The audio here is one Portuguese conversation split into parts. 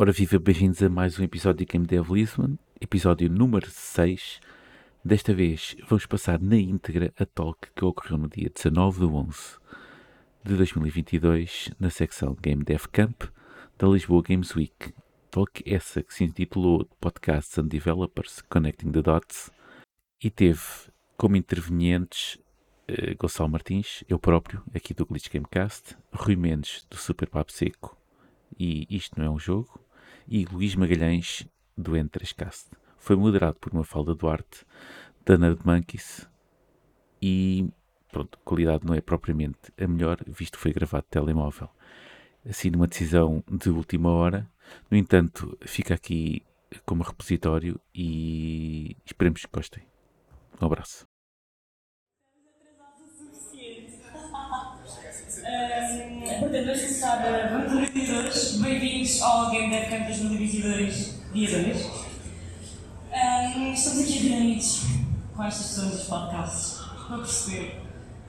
Ora viva, bem-vindos a mais um episódio de Game Dev Lisbon, episódio número 6. Desta vez vamos passar na íntegra a talk que ocorreu no dia 19 de 11 de 2022 na secção Game Dev Camp da Lisboa Games Week. Talk essa que se intitulou Podcasts and Developers Connecting the Dots e teve como intervenientes uh, Gonçalo Martins, eu próprio, aqui do Glitch Gamecast, Rui Mendes, do Super Papo Seco e Isto Não É um Jogo, e Luís Magalhães, do N3Cast. Foi moderado por uma falda Duarte, da Nerd Monkeys, e pronto, a qualidade não é propriamente a melhor, visto que foi gravado de telemóvel. Assim, numa decisão de última hora. No entanto, fica aqui como repositório e esperemos que gostem. Um abraço. Um, portanto, vamos começar. Vamos revisores. Bem-vindos ao Game Dev Camp 2022, dia 2. Um, estamos aqui reunidos com estas pessoas dos podcasts para perceber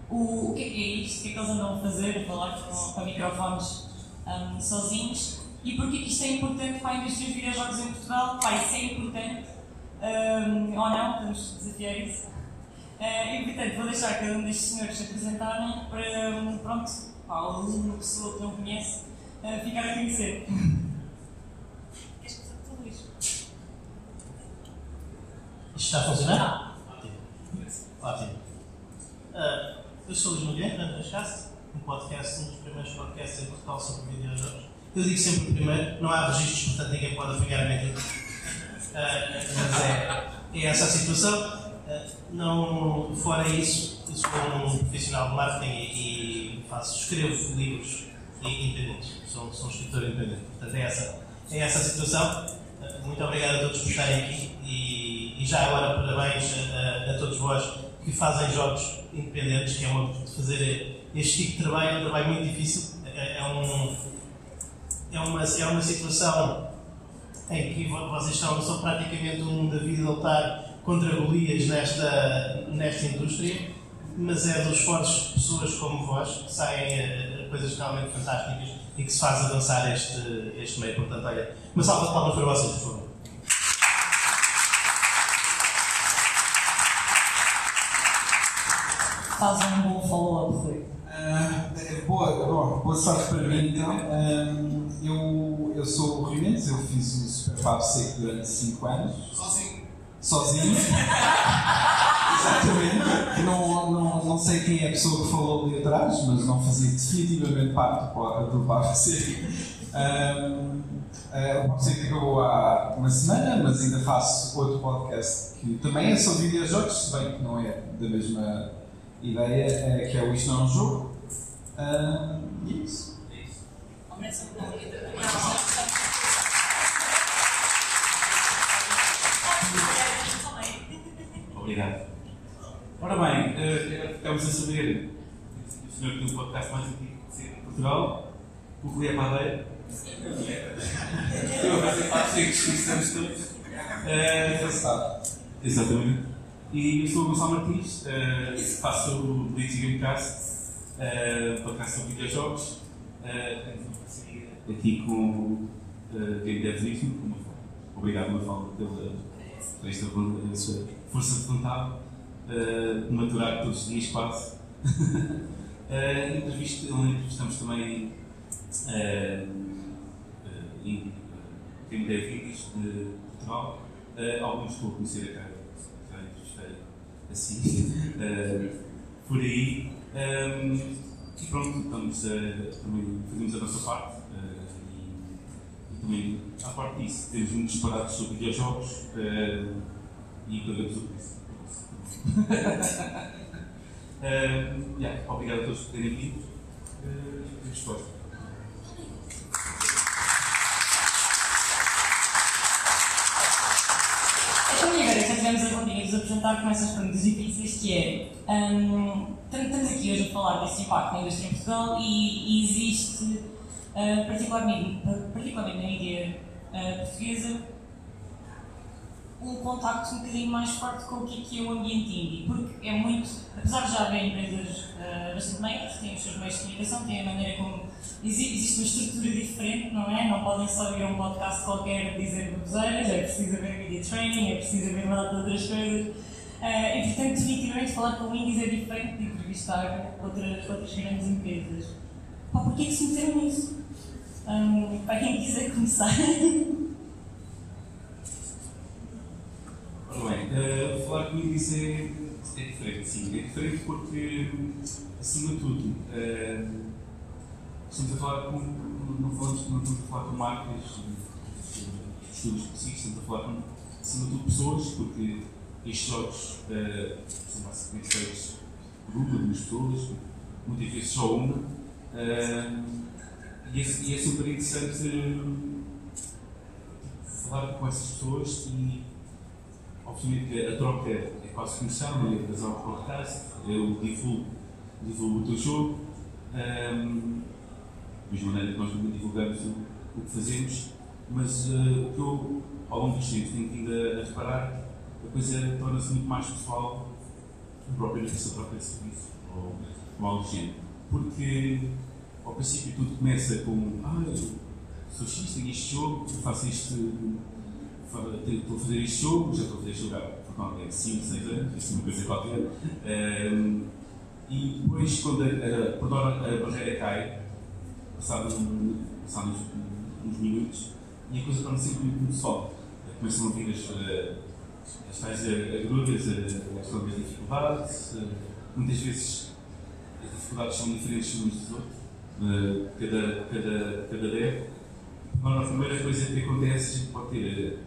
o, o que é que é isto, o que é que eles andam a fazer, a falar com, com microfones um, sozinhos e porque é que isto é importante para a indústria dos videojogos em Portugal. Pá, isso é importante um, ou não, vamos desafiar isso. Uh, e portanto, vou deixar cada um destes senhores se apresentarem para, um, pronto, pá, uma pessoa que não conhece, uh, ficar a conhecer. Queres começar tudo isto? Isto está a funcionar? Ótimo. Ótimo. Ah, eu sou o Luís Magalhães, da Andrascast, um podcast, um dos primeiros podcasts em Portugal sobre videojogos. Eu digo sempre o primeiro, não há registros, portanto ninguém pode apanhar a mentira. Ah, mas é, é essa a situação. Ah, não, fora isso, eu sou um profissional de marketing e, e faço, escrevo livros independentes. Sou, sou um escritor independente. Portanto, é essa, é essa a situação. Ah, Muito obrigado a todos por estarem aqui e, e já agora parabéns a, a, a todos vós que fazem jogos independentes, que é uma, fazer este tipo de trabalho é um trabalho muito difícil. É, é um, é, uma, é uma situação em que vo- vocês estão, são praticamente um David a lutar contra Golias nesta, nesta indústria, mas é dos esforços de pessoas como vós que saem eh, coisas realmente fantásticas e que se faz avançar este, este meio. Portanto, olha, uma salva de palmas para vocês, por favor. Faz um bom follow-up, Rui. Ah, boa, bom, boa sorte para mim então. Ah, eu, eu sou o Rui Mendes, eu fiz o Super Fab Seco durante 5 anos. Sozinho? Sozinho. Exatamente. Não, não, não sei quem é a pessoa que falou ali atrás, mas não fazia definitivamente parte do, do Fab Seco. Ah, ah, o Fab Seco acabou há uma semana, mas ainda faço outro podcast que também é sobre videojogos, se bem que não é da mesma ideia, é, que é o Isto Não é um Jogo. E é isso. Obrigado. Ora bem, eh, ficamos a saber que o senhor tem um podcast mais antigo de Portugal, o Rui é padeiro. Eu vou fazer parte de descrições todos. Eh. Exatamente. E eu sou o Gonçalo Martins, eh, faço o Blitz Gamecast, uh, podcast sobre videojogos. eh, temos uma parceria aqui com o uh, Game Dev Lisbon. com uma fala. Obrigado, Mafalda, pela, esta vo- essa força de vontade eh, de maturar todos os dias quase. Eh, entrevista- onde entrevistamos também eh, eh, em- Game Dev Vídeos de Portugal. Eh, alguns estou a conhecer a cara, já entrevistei assim, eh, por aí. Um, e pronto, estamos a, também fazemos a nossa parte eh, e, e também, à parte disso, temos muitos disparados sobre videojogos eh, e pagamos o preço. Eh, yeah, obrigado a todos por terem vindo. Uh, e resposta. Então, e agora já tivemos a vontade de apresentar com essas perguntas difíceis, que é, hum, tam- estamos aqui hoje a falar desse impacto na indústria em Portugal e, e existe, ah, particularmente, particularmente na mídia ah, portuguesa, um contacto um bocadinho mais forte com o que é, que é o ambiente indie, porque é muito, apesar de já haver empresas uh, bastante meias, têm os seus meios de comunicação, têm a maneira como existe, uma estrutura diferente, não é? Não podem só ir a um podcast qualquer dizer baboseiras, é preciso haver media training, é preciso haver uma data de outras coisas. Uh, e portanto, definitivamente, falar com indies é diferente de entrevistar outras, outras grandes empresas. Pá, porquê que se meteram nisso? Um, para quem quiser começar. Ora bem, uh, falar com indies é, é diferente, sim. É diferente porque, acima de tudo, uh, estamos a falar com. Não, falamos, não estamos a falar com marcas, estudos específicos, estamos a falar com, acima de tudo, pessoas, porque estes jogos uh, são basicamente feitos por uma, duas pessoas, muitas vezes só uma. Uh, e, é, e é super interessante uh, falar com essas pessoas e obviamente a troca é quase comercial, não é? Das ao podcast, eu divulgo, divulgo o teu jogo, de maneira que nós também divulgamos o, o que fazemos, mas uh, o que eu, ao longo dos tempos, tenho vindo a, a reparar, a coisa torna-se muito mais pessoal propriamente essa troca de serviço, ou, ou algo do género. Porque, ao princípio, tudo começa com, ah, eu sou X, tenho este jogo, faço este estou a fazer este jogo, já estou a fazer este jogo há 5, 6 anos, assim uma coisa qualquer. Um, e depois, quando a, a, a barreira cai, passados passado uns, minutos, e a coisa torna sempre muito, só. Começam a vir as, as tais agruras, as próprias dificuldades. Muitas vezes as dificuldades são diferentes uns dos outros, cada, cada, cada dev. a primeira coisa que acontece, a gente pode ter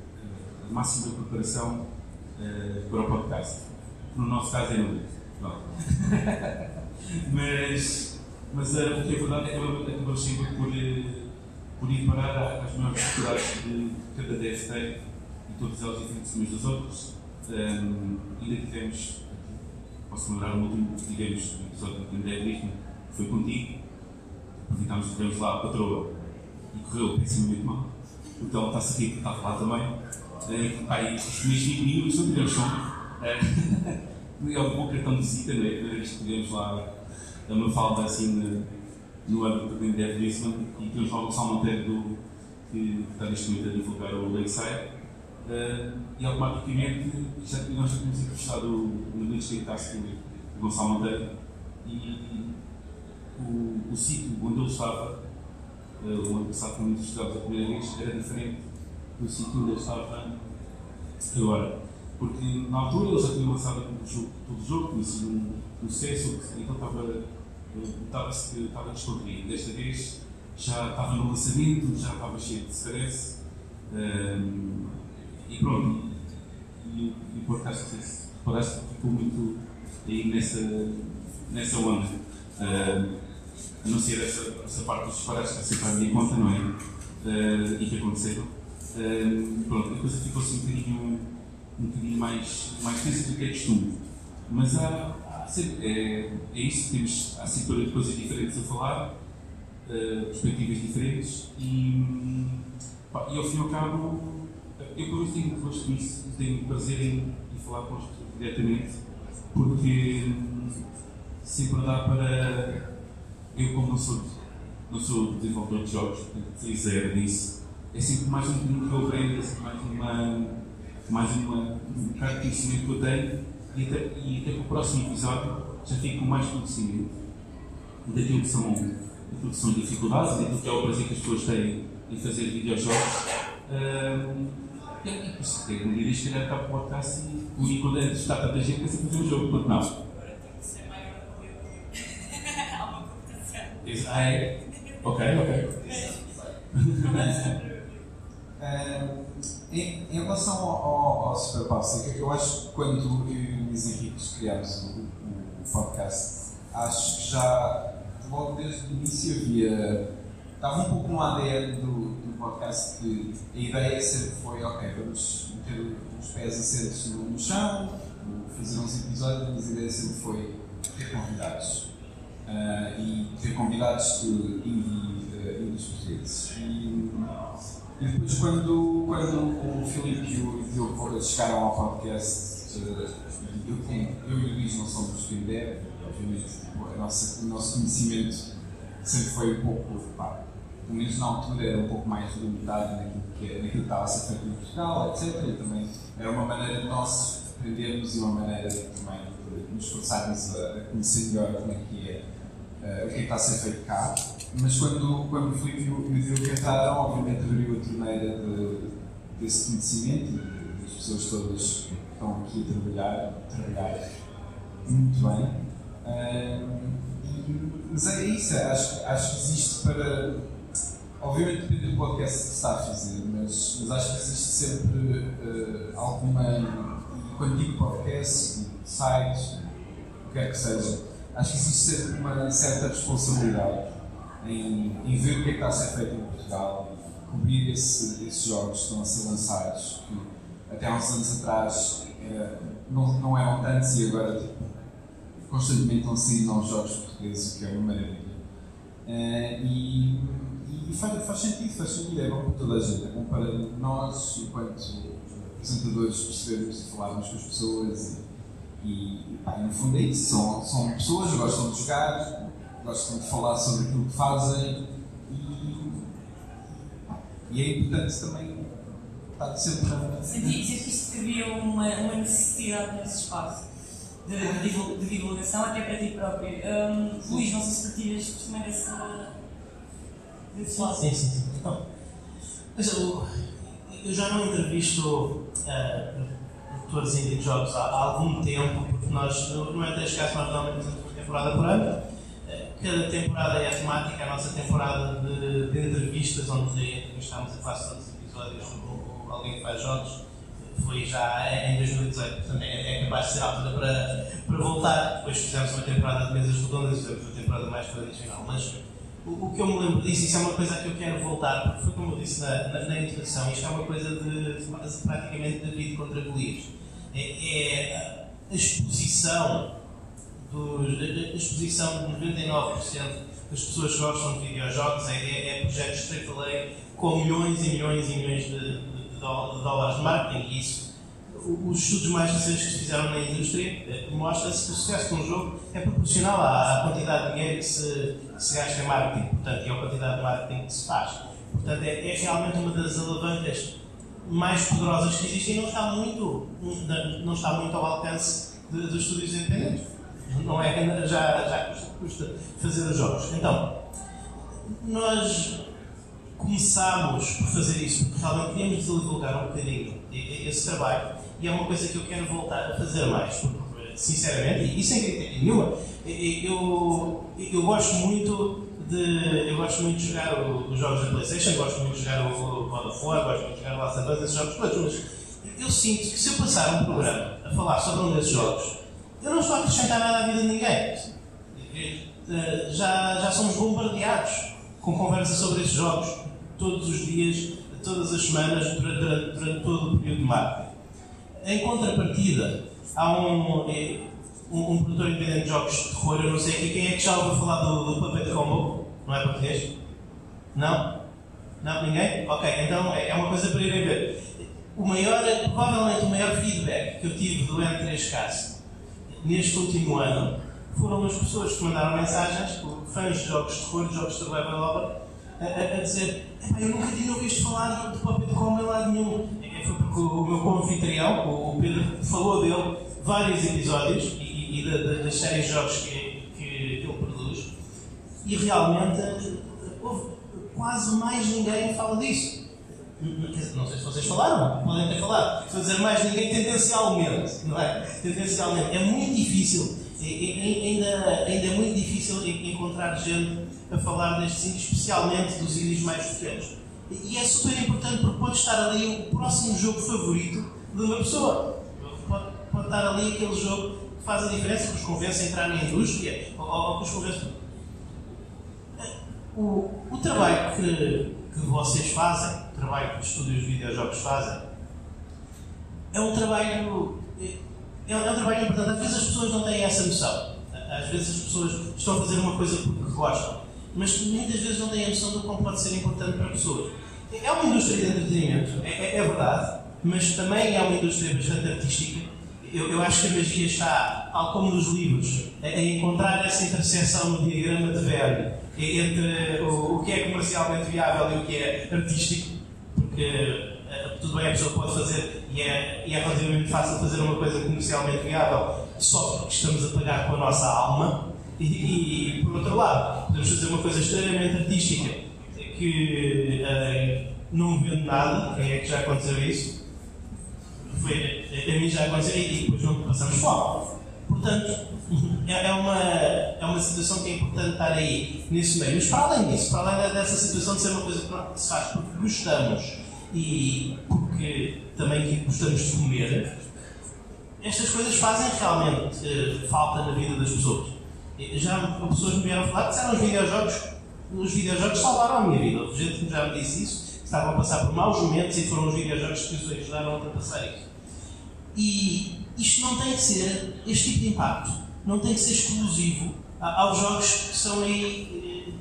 máxima preparação uh, para o podcast. No nosso caso é nulo. mas mas o que é verdade é que acabamos sempre por, uh, por ir parar às maiores dificuldades de cada tem e todas elas diferentes umas das outras. Um, ainda tivemos, posso lembrar um último, tivemos um episódio de Dev foi contigo, aproveitámos que tivemos lá a patroa e correu pessimamente mal. Então está-se aqui que estava lá também uh, aí, os primeiros 20 minutos não tivemos som. Uh, é um bom cartão de visita, né? Primeira vez que tivemos lá a Mafalda assim no, no âmbito do Lisbon e temos lá o Gonçalo Monteiro que está neste momento a divulgar o Lakeside. Uh, e automaticamente já, nós já tínhamos entrevistado o Nunes Quintassi, o Gonçalo Monteiro, e o, o sítio onde ele estava, uh, o ano passado, quando entrevistámos a primeira vez, era diferente do sítio onde ele estava agora. Porque na altura ele já tinha lançado o jogo, todo o jogo, um, um sucesso, então estava, que estava descontraído. Desta vez já estava no lançamento, já estava cheio de stress. Um, e pronto, e, e o podcast, se ficou muito aí nessa, nessa onda. Um, a não ser essa, essa parte dos disparates que sempre à minha conta, não é? Uh, e que aconteceram pronto, a coisa ficou-se um bocadinho, um bocadinho mais, mais tensa do que é costume. Mas há, é, é isso, temos, há sempre coisas diferentes a falar, uh, perspectivas diferentes e, pá, e ao fim e ao cabo, eu por isso tenho gosto disso, tenho prazer em, em falar com as pessoas diretamente, porque sempre dá para. Eu, como não sou, não sou desenvolvedor de jogos, sei zero disso é sempre mais um que eu aprendo, é sempre mais, uma, mais uma, um bocado de conhecimento que eu tenho e até, e até para o próximo episódio já fico com mais conhecimento daquilo que são, daquilo que são dificuldades, daquilo que é o prazer que as pessoas têm em fazer videojogos. Um, e é isso, que um dia se calhar acaba o podcast e quando está tanta gente pensa fazer um jogo, quanto não. Ah, é? Ok, ok. Uh, em, em, relação ao, ao, ao Super Básica, eu acho que quando eu e o Luís Henrique criámos o, o, podcast, acho que já logo desde o início havia. estava um pouco no ADN do, do podcast que a ideia sempre foi: ok, vamos meter os pés assentos no, no chão, fazer uns episódios, mas a ideia sempre foi ter convidados. Uh, e ter convidados de indie, portugueses. E, e depois, quando, quando o Filipe e o Diogo chegaram ao podcast, eu, eu e o Luís não somos deve, obviamente nossa, o nosso conhecimento sempre foi um pouco, pá, pelo menos na altura era um pouco mais limitado naquilo que, naquilo que estava a ser feito em Portugal, etc. E também era uma maneira de nós aprendermos e uma maneira também de nos esforçarmos a, conhecer melhor como é que é, uh, o que é que está a ser feito cá. Mas quando, quando fui e o Diogo cantaram, obviamente abriu a torneira de, desse conhecimento das pessoas todas que estão aqui a trabalhar, trabalhar muito bem. Uh, mas é isso, acho, acho que existe para. Obviamente depende do podcast que se está a fazer, mas, mas acho que existe sempre uh, alguma. Quando digo podcast, sites, o que quer que seja, acho que existe sempre uma certa responsabilidade em, em ver o que é que está a ser feito em Portugal, cobrir esse, esses jogos que estão a ser lançados, que até há uns anos atrás era, não, não eram tantos e agora tipo, constantemente estão sair novos jogos portugueses, o que é uma maravilha. Uh, e, e faz, faz, sentido, faz sentido, é bom para toda a gente, é bom para nós, enquanto apresentadores, percebermos e falarmos com as pessoas e, e, no fundo é isso, são, são pessoas, gostam de jogar, gostam de falar sobre aquilo que fazem e, e é importante também estar sempre a... Senti, sentiste que havia uma, uma necessidade nesse espaço? de, de, de divulgação até para ti próprio. Um, Luís, não sei se partilhas também dessa. desse lado. Sim, sim, sim. Então, mas eu, eu já não entrevisto uh, produtores indie de jogos há, há, algum tempo, porque nós, no é deste caso, nós normalmente uma temporada por ano. Uh, cada temporada é temática, a nossa temporada de, de entrevistas, onde entrevistamos a quase todos os episódios alguém que faz jogos foi já em 2018, portanto é, é capaz de ser altura para, para voltar. Depois fizemos uma temporada de mesas redondas fizemos uma temporada mais tradicional. Mas o, o, que eu me lembro disso, isso é uma coisa que eu quero voltar, porque foi como eu disse na, na, na introdução, isto é uma coisa de, de praticamente David contra Golias. É, é a exposição dos, a exposição de 99% das pessoas que gostam de videojogos é, é, é projetos AAA com milhões e milhões e milhões de, de dólares de marketing e isso, os estudos mais recentes que se fizeram na indústria eh, mostra-se que o sucesso de um jogo é proporcional à, quantidade de dinheiro que se, que se gasta em marketing, portanto, e à quantidade de marketing que se faz. Portanto, é, é realmente uma das alavancas mais poderosas que existem e não está muito, não está muito ao alcance de, dos estúdios independentes. Não é, já, já custa fazer os jogos. Então, nós começámos por fazer isso, porque realmente queríamos divulgar um bocadinho esse trabalho e é uma coisa que eu quero voltar a fazer mais, porque, sinceramente, e sem crítica nenhuma, eu, eu gosto muito de, eu gosto muito de jogar os jogos da Playstation, gosto muito de jogar o God of War, gosto muito de jogar o Last of Us, esses jogos todos, mas eu sinto que se eu passar um programa a falar sobre um desses jogos, eu não estou a acrescentar nada à vida de ninguém. Eh, já, já somos bombardeados com conversa sobre esses jogos todos os dias, todas as semanas, durante, durante todo o período de marketing. Em contrapartida, há um, é, um, um, produtor independente de jogos de terror, eu não sei aqui, quem é que já ouviu falar do, do Puppet Combo? Não é português? Não? Não? Ninguém? Ok, então é, é uma coisa para irem ver. O maior, provavelmente o maior feedback que eu tive do N3Cast neste último ano foram as pessoas que mandaram mensagens, fãs de jogos de terror, de jogos de horror, a, a dizer eu nunca tinha ouvido falar do Puppet Combo em lado nenhum. Foi porque o meu co-anfitrião, o Pedro, falou dele vários episódios e, e da, da, das séries de jogos que, que, que ele produz e realmente houve, quase mais ninguém fala disso. Não sei se vocês falaram, podem ter falado. Estou a dizer mais ninguém tendencialmente, não é? Tendencialmente. É muito difícil, ainda, ainda é muito difícil encontrar gente a falar destes índios, especialmente dos índios mais pequenos. E é super importante porque pode estar ali o próximo jogo favorito de uma pessoa. Pode, pode estar ali aquele jogo que faz a diferença, que os convence a entrar na indústria, ou, ou que os convence. O, o trabalho que, que vocês fazem, o trabalho que os estúdios de videojogos fazem, é um trabalho. É, é um trabalho importante. Às vezes as pessoas não têm essa noção. Às vezes as pessoas estão a fazer uma coisa porque gostam mas muitas vezes não têm a noção do como pode ser importante para pessoas. É uma indústria de entretenimento, é, é, é verdade, mas também é uma indústria bastante artística. Eu, eu acho que a magia está, tal como nos livros, a, encontrar essa interseção no diagrama de Venn entre o, o que é comercialmente viável e o que é artístico, porque eh, tudo bem, a pessoa pode fazer, e é, e é relativamente fácil fazer uma coisa comercialmente viável só porque estamos a pagar com a nossa alma, e, e, e por outro lado, podemos fazer uma coisa extremamente artística que uh, não vende nada, quem é que já aconteceu isso? Foi, a mim já aconteceu e depois não passamos fome. Portanto, é, é uma, é uma situação que é importante estar aí nesse meio. Mas para além disso, para além dessa situação de ser uma coisa que se faz porque gostamos e porque também gostamos de comer, estas coisas fazem realmente uh, falta na vida das pessoas. Já pessoas me vieram falar disseram os videojogos, os videojogos salvaram a minha vida. Houve gente que já me disse isso, que estavam a passar por maus momentos e foram os videojogos que os ajudaram a ultrapassar isso. E isto não tem que ser, este tipo de impacto, não tem que ser exclusivo aos jogos que são aí, eh,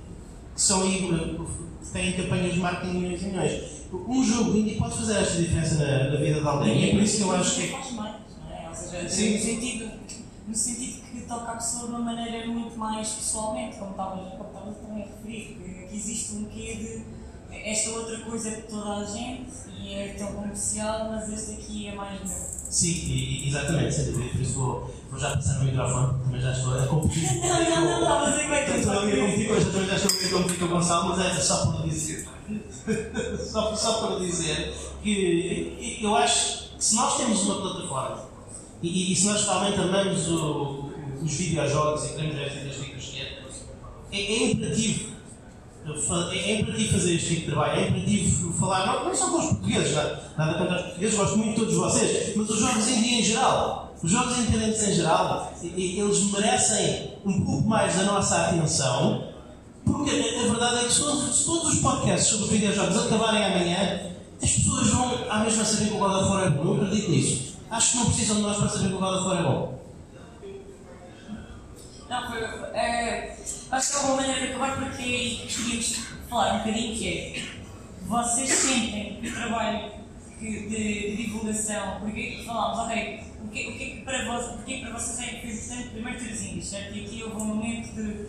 que são aí, eh, que têm campanhas de marketing milhões e milhões. Um jogo indie pode fazer esta diferença na, na vida de alguém, e é por isso que eu acho que. Faz mais, não é? Ou seja, Sim. no sentido, no sentido que toca a pessoa de uma maneira muito mais pessoalmente, como estavas como também a referir, que, que existe um quê de esta outra coisa é de toda a gente e é tão comercial, mas este aqui é mais meu. Sim, exatamente, sem dúvida. Por isso vou, vou já passar no microfone, também já estou a competir. Não, não, não, não, mas é que Estou a competir com também já estou a competir com o Gonçalo, mas é só por dizer. só, só por dizer que eu acho que se nós temos uma plataforma e, e se nós realmente amamos o- os videojogos e queremos estas dicas que é, é, é imperativo. fa- É, é imperativo fazer este tipo de trabalho, é imperativo falar, não, não só com os portugueses, nada, contra os portugueses, gosto muito de todos vocês, mas os jogos em geral, os jogos independentes em geral, eles merecem um pouco mais da nossa atenção, porque a, verdade é que se todos, os podcasts sobre videojogos acabarem amanhã, as pessoas vão à mesma saber que o God of War é bom. Eu acredito nisso. Acho que não precisam de nós para saber que o God of War é bom. Não, foi, é, acho que é uma maneira de acabar porque de falar um bocadinho que é vocês sentem o trabalho de, de divulgação, porque falámos, ok, o que, o que é para porque é que para vocês é importante primeiro ter os certo? E aqui houve um momento de,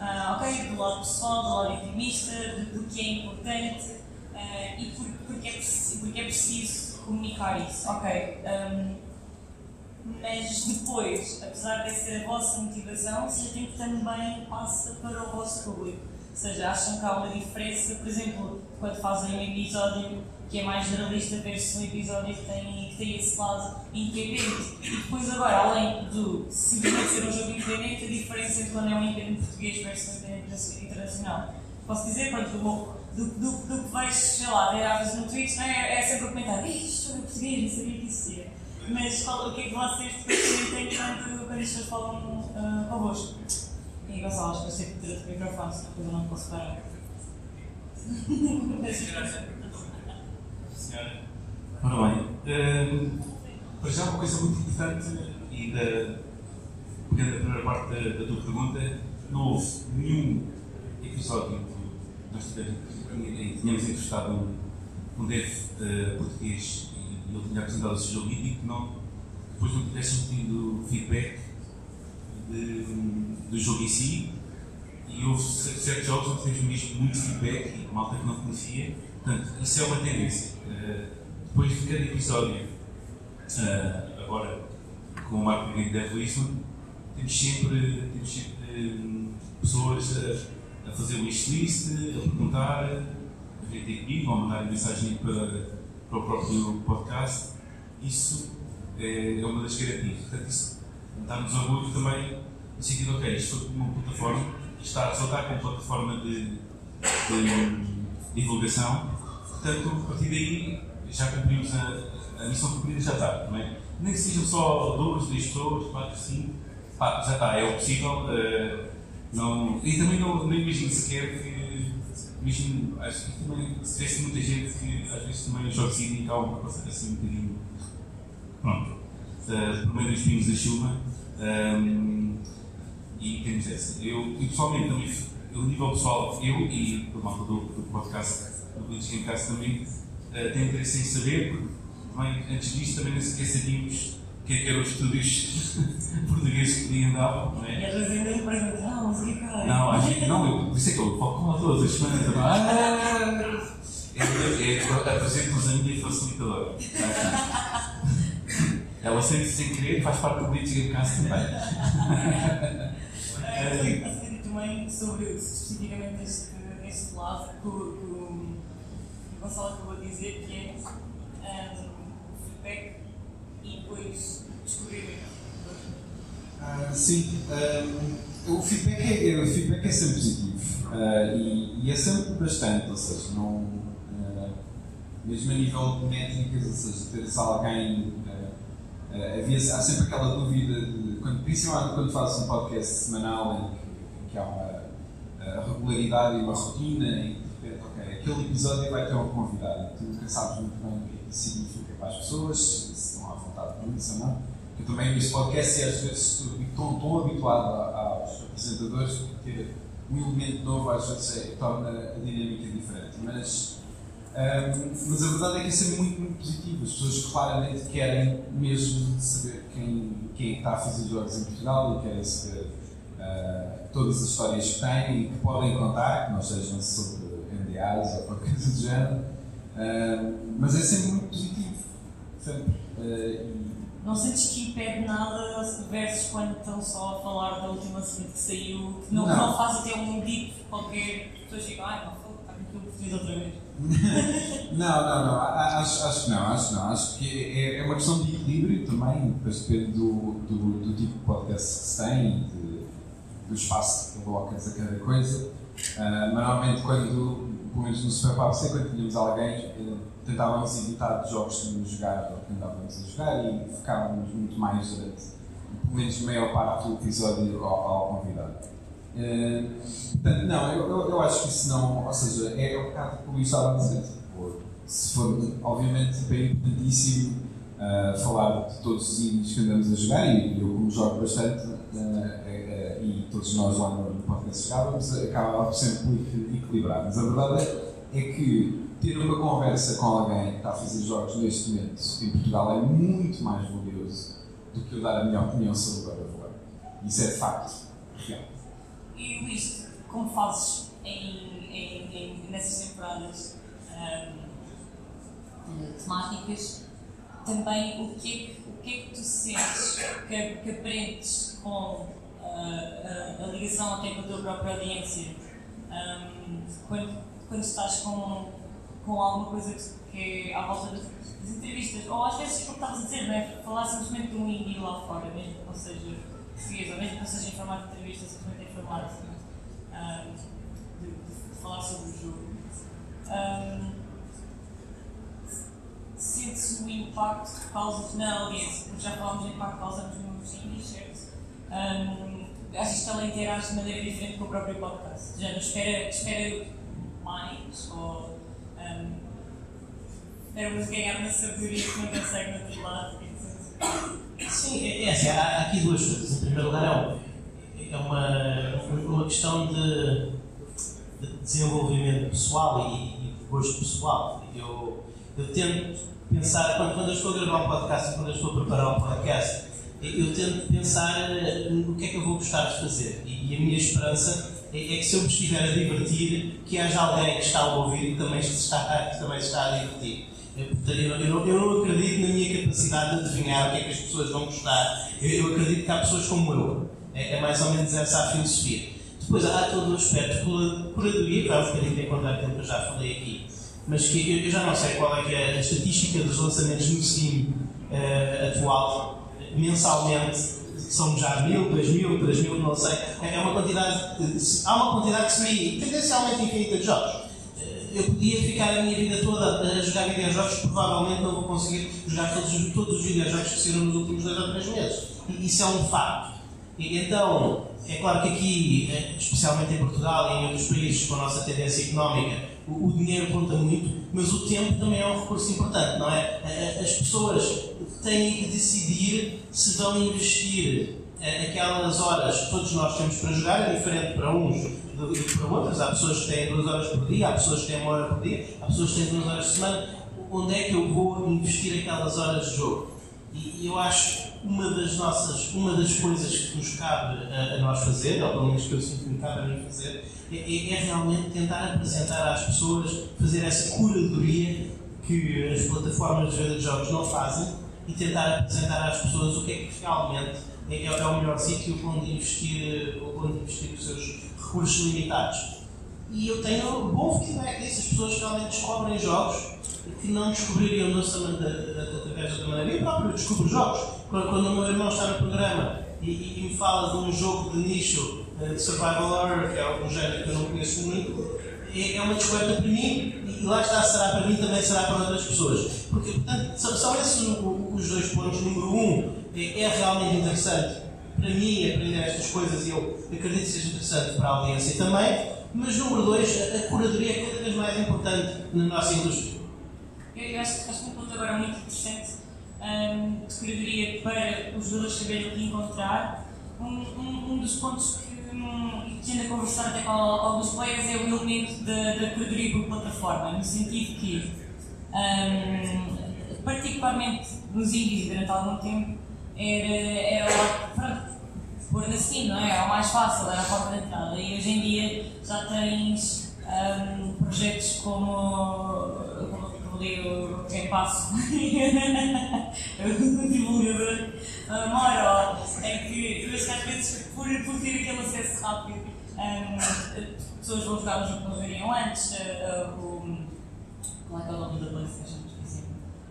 ah, ok, do lado pessoal, do lado intimista, de- do que é importante ah, e por, porque, é preciso, porque é preciso comunicar isso, ok. ahm, mas depois, apesar de ser a vossa motivação, sentem que também passa para o vosso público. Ou seja, acham que há uma diferença, por exemplo, quando fazem um episódio que é mais generalista versus um episódio que tem, que tem esse lado independente. E depois agora, além do simplesmente ser um jogo independente, a diferença entre quando é um independente português versus um independente internacional. Posso dizer, pronto, do, do, do, do que vais, sei lá, ver às no Twitch, não é, é sempre o comentário, "Ih, este jogo é português, não sabia que isso ia. Mas fala, o que é que vocês depois quando, as pessoas falam ah, convosco? E Gonçalo, acho que você ter outro microfone, senão eu não posso parar. Senhora. Ora bem, hum, para já uma coisa muito importante e da, pegando a primeira parte da, da tua pergunta, não houve nenhum episódio que nós tínhamos entrevistado um, um dev eh, português e ele tinha apresentado seu jogo indie que não, depois não tivéssemos tido feedback de, do jogo em si e houve cer- certos jogos onde tivemos mesmo muito feedback e malta que não conhecia. Portanto, isso é uma tendência. Eh, depois de cada episódio, eh, agora com o marketing de Dev Lisbon, temos sempre, temos sempre hum, pessoas a, a fazer wishlist, a perguntar, a ver ter comigo, a mandar mensagem para, para o próprio podcast. Isso é, é uma das garantias. Portanto, isso dá-nos orgulho também no sentido, ok, isto foi uma plataforma, está a resultar como plataforma de, de divulgação, portanto, a partir daí já cumprimos a, a missão cumprida, já está, não é? Nem que sejam só duas, três pessoas, quatro, cinco, pá, já está, é o possível. eh, não, e também não, não imagino sequer que, imagino, acho que também, se tivesse muita gente que às vezes também os jogos indie acabam por passar assim um bocadinho, pronto, eh, por meio dos pingos da chuva. ehm, e temos essa. Eu, e pessoalmente, também, a nível pessoal, eu e o malta do, do podcast, do Blitz Gamecast também, uh, tenho interesse em saber, também, antes disto, também nem sequer sabíamos o que é que eram os estúdios portugueses que podiam dar, não E é? às vezes ainda me perguntam, ah, mas o que é que? Não, acho que não, eu, por isso é que eu falo com ela todas as semanas. Ah, é, é, é, apresento-nos a minha facilitadora. Ela sente sem querer faz parte do político em casa também. É, Eu queria fazer também sobre especificamente este, este lado que, o- que o que o Gonçalo acabou de dizer, que é um, feedback e depois descobrir. Ah, sim, ah, o, feedback é, o feedback é sempre positivo ah, e, e é sempre bastante, ou seja, não, ah, mesmo a nível de métricas, ou seja, ter-se alguém. ah, ah, havia, há sempre aquela dúvida, de, quando, principalmente quando fazes um podcast semanal em que, em que há uma regularidade e uma rotina, e repente, ok, aquele episódio vai ter um convidado tu nunca sabes muito bem o que é que isso significa para as pessoas, se estão à vontade com isso ou não. Eu também neste podcast e às vezes estou tão, habituado aos apresentadores que ter um elemento novo às vezes é, torna a dinâmica diferente. Mas, ahm, mas a verdade é que é muito, muito positivo. As pessoas claramente querem mesmo saber quem, quem é está a fazer jogos em Portugal e querem saber ah, todas as histórias que têm e que podem contar, que não sejam sobre Ou qualquer coisa do género. Ahm, mas é sempre muito positivo. Sempre. Ah, e- Não sentes que impede nada versus quando estão só a falar da última semana que saiu, que não, Não. não faz até um dito qualquer, as pessoas ficam, ai não, está aqui o português outra vez. Não, não, não. Acho, acho que não, acho que não. Acho que é, é uma questão de equilíbrio também, depois depende do, do, do tipo de podcast que se tem de- do espaço que colocas a cada coisa. Mas normalmente quando, pelo menos no Super Pop, sei quando tínhamos alguém, eh, tentávamos evitar jogos que íamos jogar ou que andávamos a jogar e focávamos muito mais durante, pelo menos, maior parte do episódio ao, ao convidado. Eh, portanto, não, eu, eu, eu acho que isso não, ou seja, é, é um bocado como eu estava a dizer, tipo, se for, obviamente, é importantíssimo ah, falar de todos os indies que andamos a jogar e eu como jogo bastante eh, eh, e todos nós lá no podcast jogávamos, acaba por sempre muito equilibrado, mas a verdade é, é que ter uma conversa com alguém que está a fazer jogos neste momento em Portugal é muito mais valioso do que eu dar a minha opinião sobre o God of War. Isso é facto real. E Luís, como fazes em, em, em- nessas temporadas ahm, de temáticas, também o que, é que, o que é que tu sentes que, que aprendes com a, a ligação até com a tua própria audiência ahm, quando, quando estás com, com alguma coisa que, é à volta das, entrevistas, ou às vezes como estavas a dizer, não é? falar simplesmente de um indie lá fora, mesmo que não seja português, ou mesmo que não seja em formato de entrevista, simplesmente em formato ah, de, de- de falar sobre o jogo. Ah, Sente-se o impacto que causa na audiência, porque já falámos do impacto que causamos nos indies, certo? Um, achas que ela interage de maneira diferente com o próprio podcast? Já não espera, espera mais? Ou um, espera-vos ganhar uma sabedoria que não consegue no outro lado? Sim, é, é assim, há, aqui duas coisas. Em primeiro lugar, é, é uma, uma questão de, de desenvolvimento pessoal e, e gosto pessoal. Eu, eu tento pensar, quando, quando eu estou a gravar um podcast quando eu estou a preparar um podcast, eu, tento pensar eh, no que é que eu vou gostar de fazer. E, e a minha esperança é, é que se eu me estiver a divertir, que haja alguém que está a ouvir e também se está, também está a divertir. Eu, eu, não, eu não acredito na minha capacidade de adivinhar o que é que as pessoas vão gostar. Eu, eu acredito que há pessoas como eu. É, é mais ou menos essa a filosofia. Depois há todo o aspecto de cura- curadoria, que vai um bocadinho de encontrar aquilo que eu já falei aqui, mas que eu, eu já não sei qual é é a estatística dos lançamentos no Steam eh, atual, mensalmente, são já mil, dois mil, três mil, não sei. É é uma quantidade, de- há uma quantidade que se tendencialmente infinita de jogos. Eh, Eu podia ficar a minha vida toda a jogar videojogos, provavelmente não vou conseguir jogar todos, os- todos os videojogos que saíram nos últimos dois ou três meses. Isso é um facto. Então, é claro que aqui, eh, especialmente em Portugal e em outros países com a nossa tendência económica, o, dinheiro conta muito, mas o tempo também é um recurso importante, não é? As pessoas têm que decidir se vão investir eh, aquelas horas que todos nós temos para jogar, é diferente para uns do que para outros. Há pessoas que têm duas horas por dia, há pessoas que têm uma hora por dia, há pessoas que têm duas horas por semana. onde é que eu vou investir aquelas horas de jogo. E eu acho uma das nossas, uma das coisas que nos cabe a, a nós fazer, ou pelo menos que eu sinto que me cabe a mim fazer, é, é, é, realmente tentar apresentar às pessoas, fazer essa curadoria que as plataformas de venda de jogos não fazem e tentar apresentar às pessoas o que é que realmente é, é o melhor sítio onde investir, onde investir os seus recursos limitados. E eu tenho bom feedback disso, as pessoas realmente descobrem jogos que não descobririam não somente através da maneira. Eu próprio descubro jogos. Quando, quando o meu irmão está no programa e, e, me fala de um jogo de nicho eh, de survival horror, que é um género que eu não conheço muito, é, é uma descoberta para mim e lá está, será para mim, também será para outras pessoas. Porque, portanto, são, são esses os dois pontos. Número um, é, é realmente interessante para mim aprender estas coisas e eu acredito que seja interessante para a audiência também. Mas número dois, a, curadoria é cada vez mais importante na nossa indústria. Eu, acho, que um ponto agora muito interessante um, de curadoria para os jogadores saberem o que encontrar. Um, um, um dos pontos que, um, tendo a conversar até com alguns colegas é o elemento da, curadoria por plataforma, no sentido que, um, particularmente nos indies durante algum tempo, era, era pronto, pôr assim, não é? É o fácil, era a porta de entrada. E hoje em dia já tens um, projetos como, como ali o Game Pass, o divulgador maior, é que eu acho que às vezes por, por ter aquele acesso rápido, um, pessoas vão jogar um jogo que não jogariam antes, uh, o, qual é que é o nome da Playstation?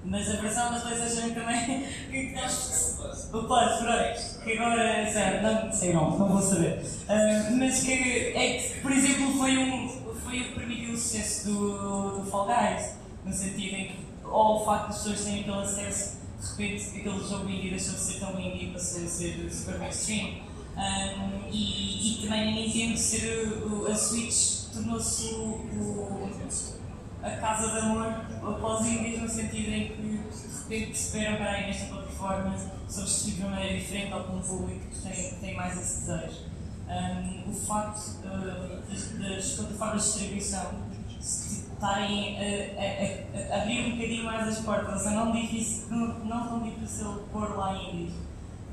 Mas a versão da Playstation também, que nós, o Plus, pronto, que agora, sério, não sei não, não vou saber, uh, mas que é que, por exemplo, foi, um, foi o que permitiu o sucesso do, do Fall Guys no sentido em que, ou o facto de as pessoas terem aquele acesso, de repente aquele jogo indie deixou de ser tão indie e passou a ser super mainstream. Um, e, e, também a Nintendo ser o, a Switch tornou-se a casa de amor após indies no sentido em que de perceberam que aí nesta plataforma distribuídos de uma maneira diferente ao um público que tem, tem mais esse desejo. Um, o facto uh, das, das plataformas de distribuição estarem a, a, a, abrir um bocadinho mais as portas, a não, difícil, não, não tão difícil pôr lá indies.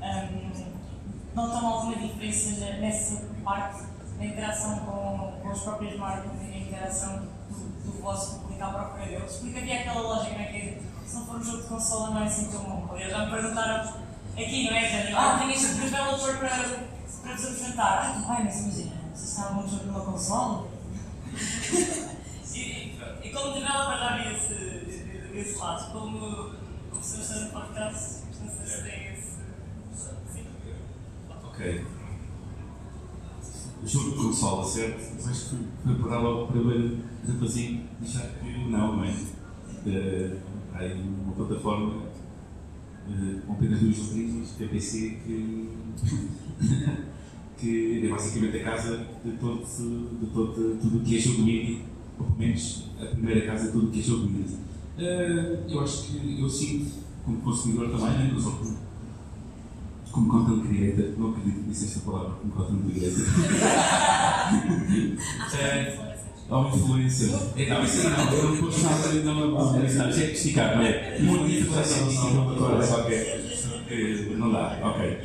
Um, notam alguma diferença nessa parte da interação com, com as próprias marcas e da interação do, do vosso público à procura deles? Porque havia aquela lógica que se não for um jogo de consola não é assim tão bom. Aliás, já me perguntaram aqui, não é, Jânio? Ah, tenho este developer para, para vos apresentar. Ai, mas imagina, vocês estavam um jogo numa consola? E como developer já vi esse, esse lado, como, como se está no podcast, não sei se tem esse. Sim. Ok. Juro que consola, certo? Mas acho que foi para logo para ver o deixar que não, não é? Uh, há aí uma plataforma uh, com apenas duas luzes, PPC, que, que é basicamente a casa de todo, de todo tudo o que é jogo indie ou pelo menos a primeira casa, tudo que é jogo de. Uh, eu acho que eu sinto, como consumidor também, né, não só como, como content creator, não acredito que disse esta palavra, como content creator. uh, Há influência. É, não, isso não, eu não posso falar de uma não, isso é esticar, não é? Muito influência agora, só que não dá, ok.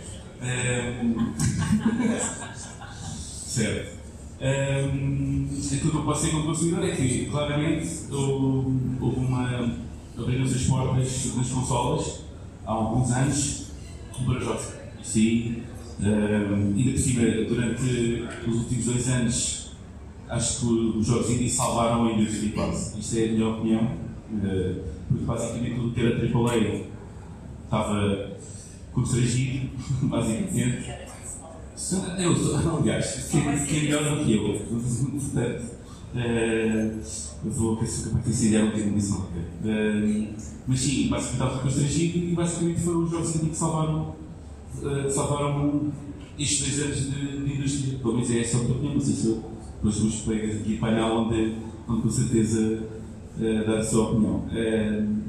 certo. Um, aquilo que eu posso dizer como consumidor é que, claramente, houve, houve uma. abriram-se as portas das consolas há alguns anos para jogos. Sim, um, ainda por cima, durante os últimos dois anos, acho que os jogos indie salvaram a indústria quase. Isto é a minha opinião, uh, porque basicamente tudo que era AAA estava constrangido, basicamente. Eu sou, aliás, quem, é melhor do que eu? Portanto, uh, eu vou ver se capaz de incendiar um bocadinho disso uh, Mas sim, basicamente estava constrangido e basicamente foram os jogos que salvaram, uh, salvaram estes dois anos de, de indústria. Pelo menos é essa a minha opinião, não sei se eu, os meus colegas aqui painel onde, onde com certeza uh, dar a sua opinião. Uh,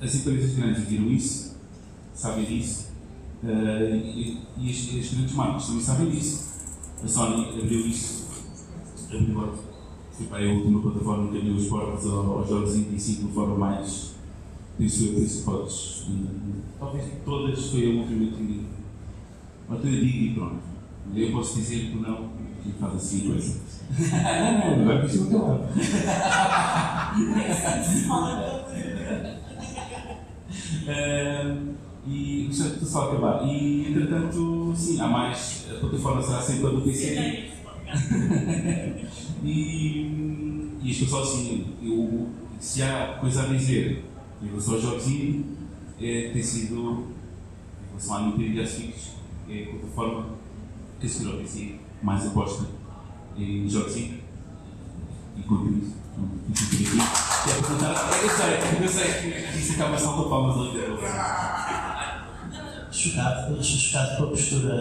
as empresas grandes viram isso, sabem disso Uh, e, e as, as, grandes marcas também sabem disso. A Sony abriu isso, abriu, foi para a última plataforma que abriu os portas aos jogos indie de uma forma mais, penso eu, hum, talvez todas foi a última que. Tu eu digo e pronto. Eu posso dizer que não, que faz assim coisa. Não, não, não é preciso teu lado. Ehm, e portanto, estou só a acabar. E entretanto, sim, há mais. A plataforma será sempre a do PC. e, e isto é só assim, eu, se há coisa a dizer em relação aos jogos indie, é, tem sido em relação à Nintendo Graphics, é a plataforma que a senhora mais aposta em jogos indie. E quanto isso. Que é perguntar, eu sei, eu sei que isso acaba só com palmas ali dentro. Chocado, chocado com a postura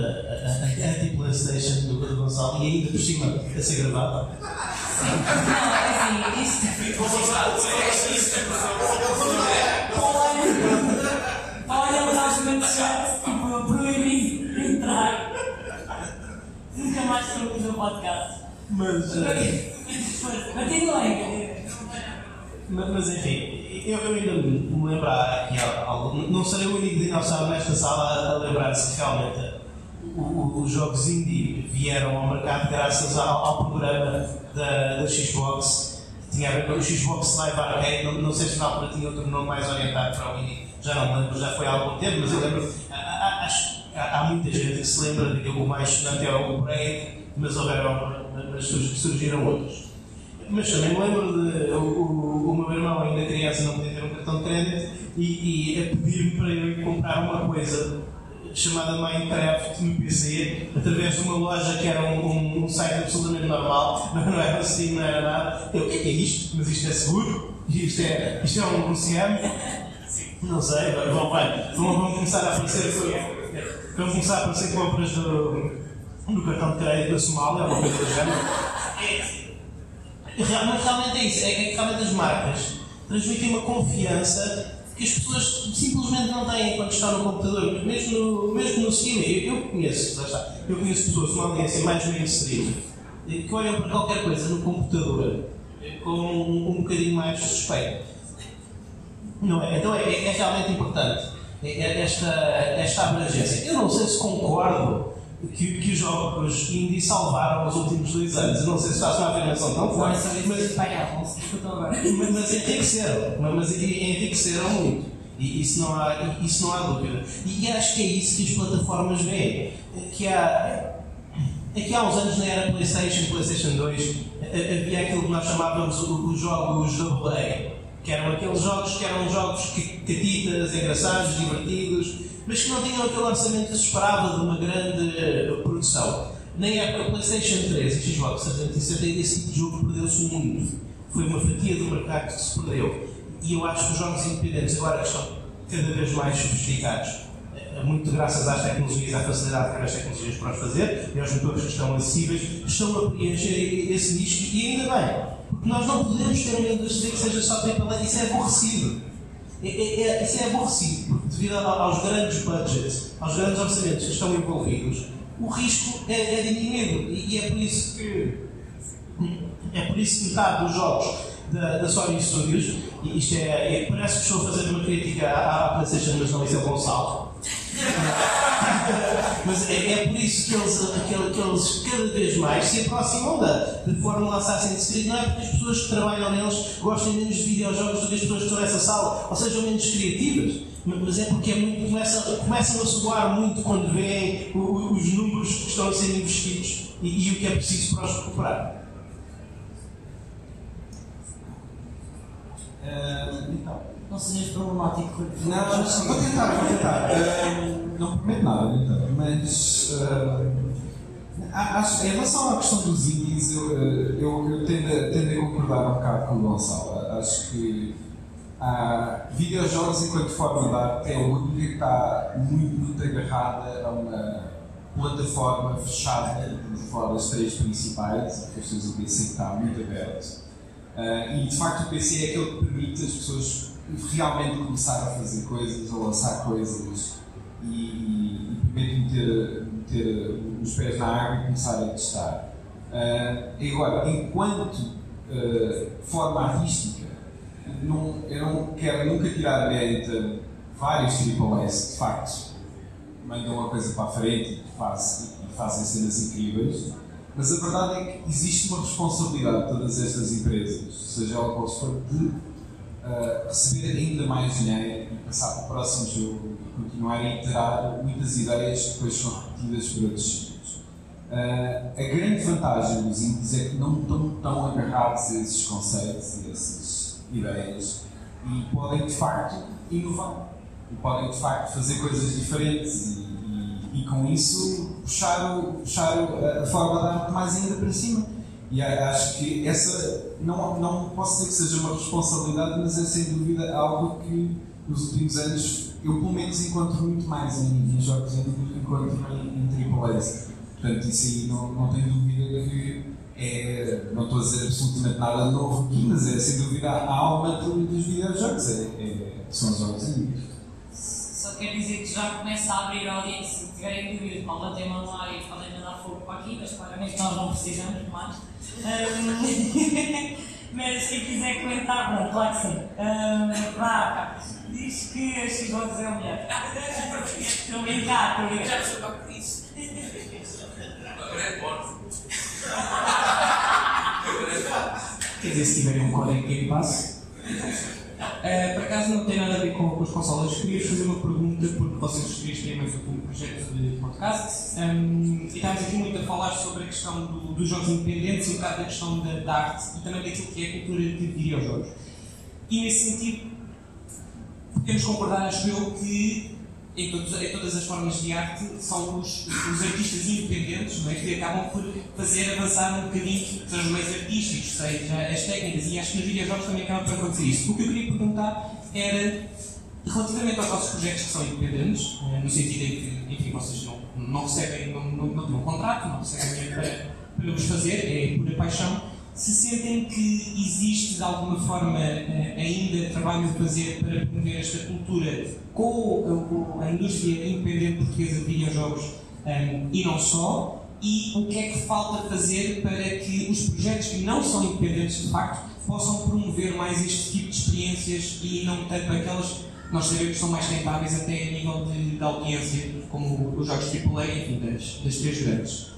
anti-PlayStation do, do Gonçalo e ainda por cima a ser gravado. Não, é assim, isto. Olha, os argumentos tipo, proibido Nunca mais falamos no podcast. Mas, eh, Continuem. mas, mas enfim, eu, eu ainda me lembro aqui algo. Não serei o único dinossauro nesta sala a lembrar-se que realmente os jogos indie vieram ao mercado graças ao, ao programa da, da Xbox. Tinha a ver com o Xbox Live Arcade. Não, não sei se na altura tinha outro nome mais orientado para o indie. Já não me lembro, já foi há algum tempo, mas eu lembro. Há- que muita gente que se lembra daquele o mais sonante é o Braid, mas houveram, mas surg- surgiram outros. Mas também me lembro de o, o, o meu irmão, ainda criança, não podia ter um cartão de crédito e, e a pedir-me para eu ir comprar uma coisa chamada Minecraft no PC através de uma loja que era um, um, um site absolutamente normal, não, era Steam, não era nada. Eu, o que é que isto? Mas isto é seguro? Isto é, isto é um, scam? Não sei, vão, vai, vão, vão começar a aparecer vão começar a aparecer compras do, do cartão de crédito da Somália, uma coisa do género. Realmente, realmente é isso. É que realmente as marcas transmitem uma confiança que as pessoas simplesmente não têm quando estão no computador. Mesmo mesmo no cinema, eu, eu conheço, está, eu conheço pessoas, uma audiência mais mainstream, que olham para qualquer coisa no computador com um, um bocadinho mais de suspeito. Não é? Então é, é realmente importante é- é esta, esta abrangência. Eu não sei se concordo que, que os jogos indie salvaram os últimos dois anos. Eu não sei se faço uma afirmação tão forte, só mas, mas, mas enriqueceram. Mas, enriqueceram muito. E isso não há, isso não há dúvida. E acho que é isso que as plataformas veem. Que há, aqui há uns anos na era PlayStation, PlayStation 2, ha- havia aquilo que nós chamávamos o- os jogos AA. Que eram aqueles jogos que eram jogos catitas, engraçados, divertidos, mas que não tinham aquele orçamento que se esperava de uma grande eh, produção. Na época PlayStation 3 e Xbox 360, esse tipo de jogo perdeu-se muito. Foi uma fatia do mercado que se perdeu. E eu acho que os jogos independentes agora estão cada vez mais sofisticados. Eh, Muito graças às tecnologias, à facilidade que as tecnologias para os fazer e aos motores que estão acessíveis, estão a preencher esse nicho e ainda bem. Nós não podemos ter uma indústria que seja só AAA, isso é aborrecido. É, é, é- isso é aborrecido, porque devido aos grandes budgets, aos grandes orçamentos que estão envolvidos, o risco é, é diminuído. E, e é por isso que é por isso que metade dos jogos da, da Sony Studios, e isto é, é- parece que estou a fazer uma crítica à, à PlayStation, mas não isso é o Gonçalo. Mas é, é por isso que eles, que, que eles cada vez mais se aproximam da, da fórmula Assassin's Creed. Não é porque as pessoas que trabalham neles gostem menos de videojogos do que as pessoas que estão nessa sala, ou sejam menos criativas. Mas é porque é muito, começam, começam a soar muito quando veem os números que estão a ser investidos e, e o que é preciso para os recuperar. Eh, então, Não sejas problemático, Rui. Não, não, vou tentar, vou tentar. Ahm, não prometo nada, então, mas a- acho, em relação à questão dos indies, eu, eh, eu, eu tendo, a, tendo a concordar um bocado com o Gonçalo. Acho que há videojogos enquanto forma de arte é a única que está muito, muito agarrada a uma plataforma fechada, estamos a falar das três principais, a questão do PC que está muito aberto. Ah, e de facto o PC é aquele que permite as pessoas realmente começar a fazer coisas, a lançar coisas e, e, meter, meter os pés na água e começar a testar. E agora, enquanto ah, forma artística, não, eu não quero nunca tirar mérito a vários AAAs, de facto, mandam uma coisa para a frente e fazem, e fazem cenas incríveis, mas a verdade é que existe uma responsabilidade de todas estas empresas, seja ela qual for, de uh, receber ainda mais dinheiro e passar para o próximo jogo e continuar a iterar muitas ideias que depois são repetidas por outros sítios. Uh, a grande vantagem dos indies é que não estão tão agarrados a esses conceitos e a essas ideias e podem de facto inovar e podem de facto fazer coisas diferentes e, e, e com isso puxar, puxar a forma da arte mais ainda para cima. E acho que essa não, não posso dizer que seja uma responsabilidade, mas é sem dúvida algo que nos últimos anos eu pelo menos encontro muito mais em jogos indie do que encontro em, em. Portanto, isso aí não, não tenho dúvida que é, não estou a dizer absolutamente nada novo aqui, mas é sem dúvida a alma dos videojogos, é, é, são os jogos indies. Só quer dizer que já começa a abrir a audiência, se tiverem dúvidas, podem ter mandar e podem mandar fogo para aqui, mas claramente nós não precisamos mais. Um, mas quem quiser comentar, bom, claro que sim. Um, vá, diz que a Xbox é o melhor. Estou a brincar, estou a brincar. Já percebeu o que disse? Agora é forte. Quer dizer, se tiverem um código Game Pass. Uh, por acaso não tem nada a ver com, com as consolas. Queria fazer uma pergunta, porque vocês têm mais um projeto de podcast. Um, e estávamos aqui muito a falar sobre a questão do, dos jogos independentes um bocado da questão da, da arte e também daquilo que é a cultura de videojogos. E nesse sentido, podemos concordar, acho eu, que em, todos, em, todas as formas de arte são os, os artistas independentes é? que acabam por fazer avançar um bocadinho, os meios artísticos, seja as técnicas, e acho que nos videojogos também acaba por acontecer isso. O que eu queria perguntar era, relativamente aos vossos projetos que são independentes, eh, no sentido em que, enfim, vocês não, não recebem, não, não, não têm um contrato, não recebem dinheiro para, para os fazer, é pura paixão, se sentem que existe de alguma forma eh, ainda trabalho a fazer para promover esta cultura com a, indústria independente portuguesa de videojogos um, ehm, e não só, e o que é que falta fazer para que os projetos que não são independentes de facto possam promover mais este tipo de experiências e não tanto aquelas que nós sabemos que são mais rentáveis até a nível de audiência, como os jogos AAA, enfim, das, das três grandes.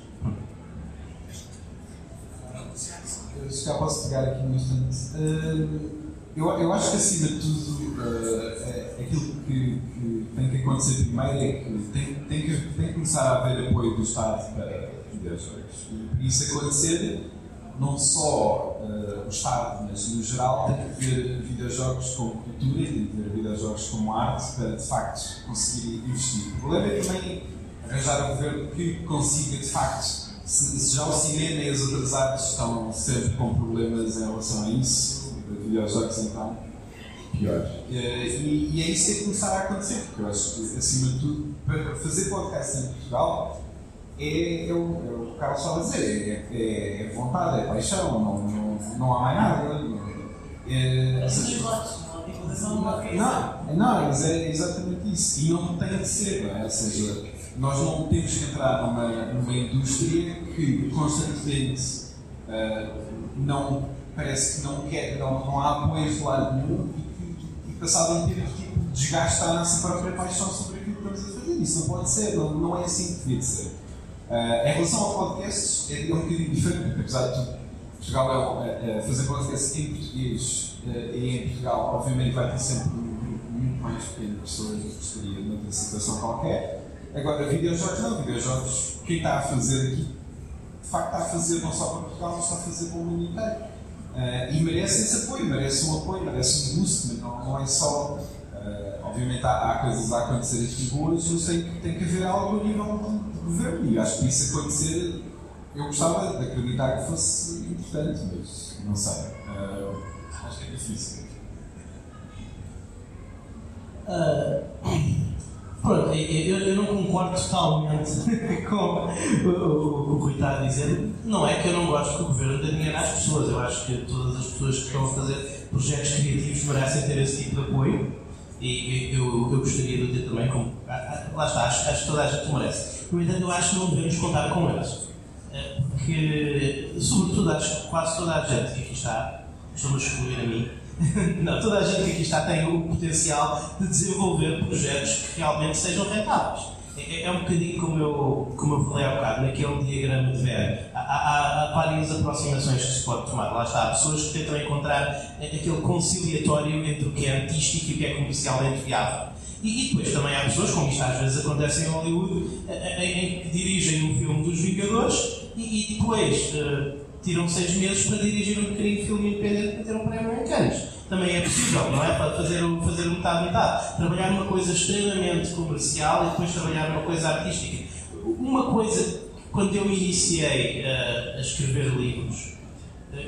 Se já posso pegar aqui um instante. Uh, eu, eu acho que acima de tudo uh, aquilo que, que, tem que acontecer primeiro é que tem, tem, que tem que começar a haver apoio do Estado para videojogos. E isso acontecer, não só uh, o Estado, mas no geral tem que ver videojogos como cultura e tem que ver videojogos como arte para de facto conseguir investir. O problema é também arranjar um governo que consiga de facto se, já o cinema e as outras artes estão sempre com problemas em relação a isso, videojogos então, pior. E, e, e é isso que tem que começar a acontecer, porque eu acho que, acima de tudo, para fazer podcast em Portugal, é, é, o, é o que o Carlos estava a dizer, é, é, é, vontade, é paixão, não, não, não há mais nada. É, é, não, não, mas é exatamente isso. E não tem de ser, não é? Ou seja, nós não temos que entrar numa, numa indústria que constantemente uh, não parece que não quer, não, não há apoio de lado nenhum e que, passado um tempo tipo, desgasta a nossa própria paixão sobre aquilo que estamos a fazer. Isso não pode ser, não, não é assim que devia de ser. Uh, em relação ao podcast, é, é um bocadinho diferente, apesar de tudo. Portugal é, é, fazer podcast em português uh, e em Portugal, obviamente, vai ter sempre um grupo muito mais pequeno de pessoas que gostaria de outra situação qualquer. Agora, videojogos não, videojogos, quem está a fazer aqui, de facto está a fazer não só para Portugal, mas está a fazer para o mundo inteiro. Uh, e merece esse apoio, merece um apoio, merece um boost, mas não, não é só. Uh, obviamente há, há, coisas a acontecer aqui boas, mas tem, tem que haver algo a nível de governo. E acho que isso acontecer, eu gostava de acreditar que fosse importante, mas não sei. Uh, acho que é difícil. Uh, Pronto, eu, eu não concordo totalmente com o, o, o, Rui está a dizer. Não é que eu não gosto que o governo dê dinheiro às pessoas. Eu acho que todas as pessoas que estão a fazer projetos criativos merecem ter esse tipo de apoio. E eu, eu gostaria de ter também. Com, lá está, acho, acho que toda a gente merece. No entanto, eu acho que não devemos contar com eles. Eh, porque, sobretudo, acho que quase toda a gente que aqui está, estou-me a excluir a mim, Não, toda a gente que aqui está tem o potencial de desenvolver projetos que realmente sejam rentáveis. É, é um bocadinho como eu, como eu falei há bocado, naquele diagrama de Venn. Há, há, há, várias aproximações que se pode tomar. Lá está, há pessoas que tentam encontrar aquele conciliatório entre o que é artístico e o que é comercialmente viável. E, e depois também há pessoas, como isto às vezes acontece em Hollywood, em, que dirigem um filme dos Vingadores e, e depois uh, tiram seis meses para dirigir um pequenino filme independente para ter um prémio Cannes também é possível, não é? Para fazer, fazer metade metade. Trabalhar numa coisa extremamente comercial e depois trabalhar numa coisa artística. Uma coisa, quando eu iniciei a, a escrever livros,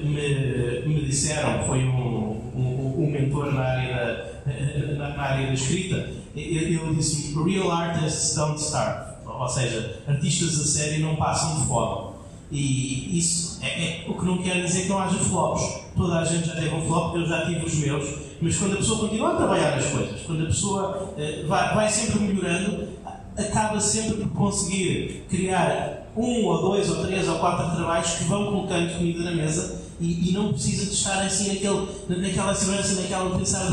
me, me disseram, foi um, um, um mentor na área da, na, na área da escrita, ele, disse-me: Real artists don't starve. Ou seja, artistas a sério não passam de fome. E isso é, é, o que não quer dizer que não haja flops. Toda a gente já teve um flop, eu já tive os meus, mas quando a pessoa continua a trabalhar as coisas, quando a pessoa uh, vai, vai sempre melhorando, acaba sempre por conseguir criar um ou dois ou três ou quatro trabalhos que vão colocando comida na mesa e, e não precisa de estar assim naquele, naquela segurança, naquela pensar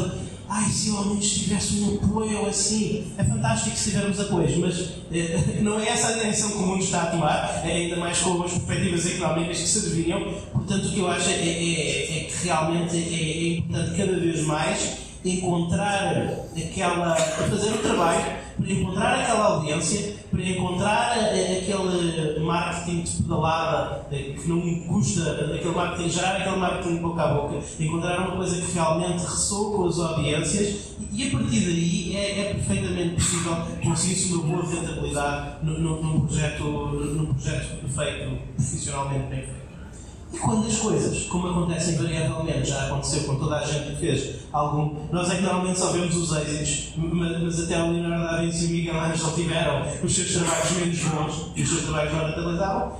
ai, se ao menos tivesse um apoio assim, é fantástico se tivermos apoios, mas eh, não é essa a direção que o mundo está a tomar, é ainda mais com as perspectivas económicas que se adivinham. Portanto, o que eu acho é, é, é que realmente é, é importante cada vez mais encontrar aquela. fazer o trabalho para encontrar aquela audiência, para encontrar eh, aquele marketing de pedalada eh, que não custa, aquele marketing, gerar aquele marketing boca a boca, encontrar uma coisa que realmente ressoa com as audiências e a partir daí é, é perfeitamente possível conseguir-se uma boa rentabilidade num, projeto, num projeto feito profissionalmente bem feito. E quando as coisas, como acontece invariavelmente, já aconteceu com toda a gente que fez algum. Nós é que normalmente só vemos os êxitos, mas, mas até o Leonardo da Vinci e o Miguel Ângelo tiveram os seus trabalhos menos bons e os seus trabalhos não rentabilizavam.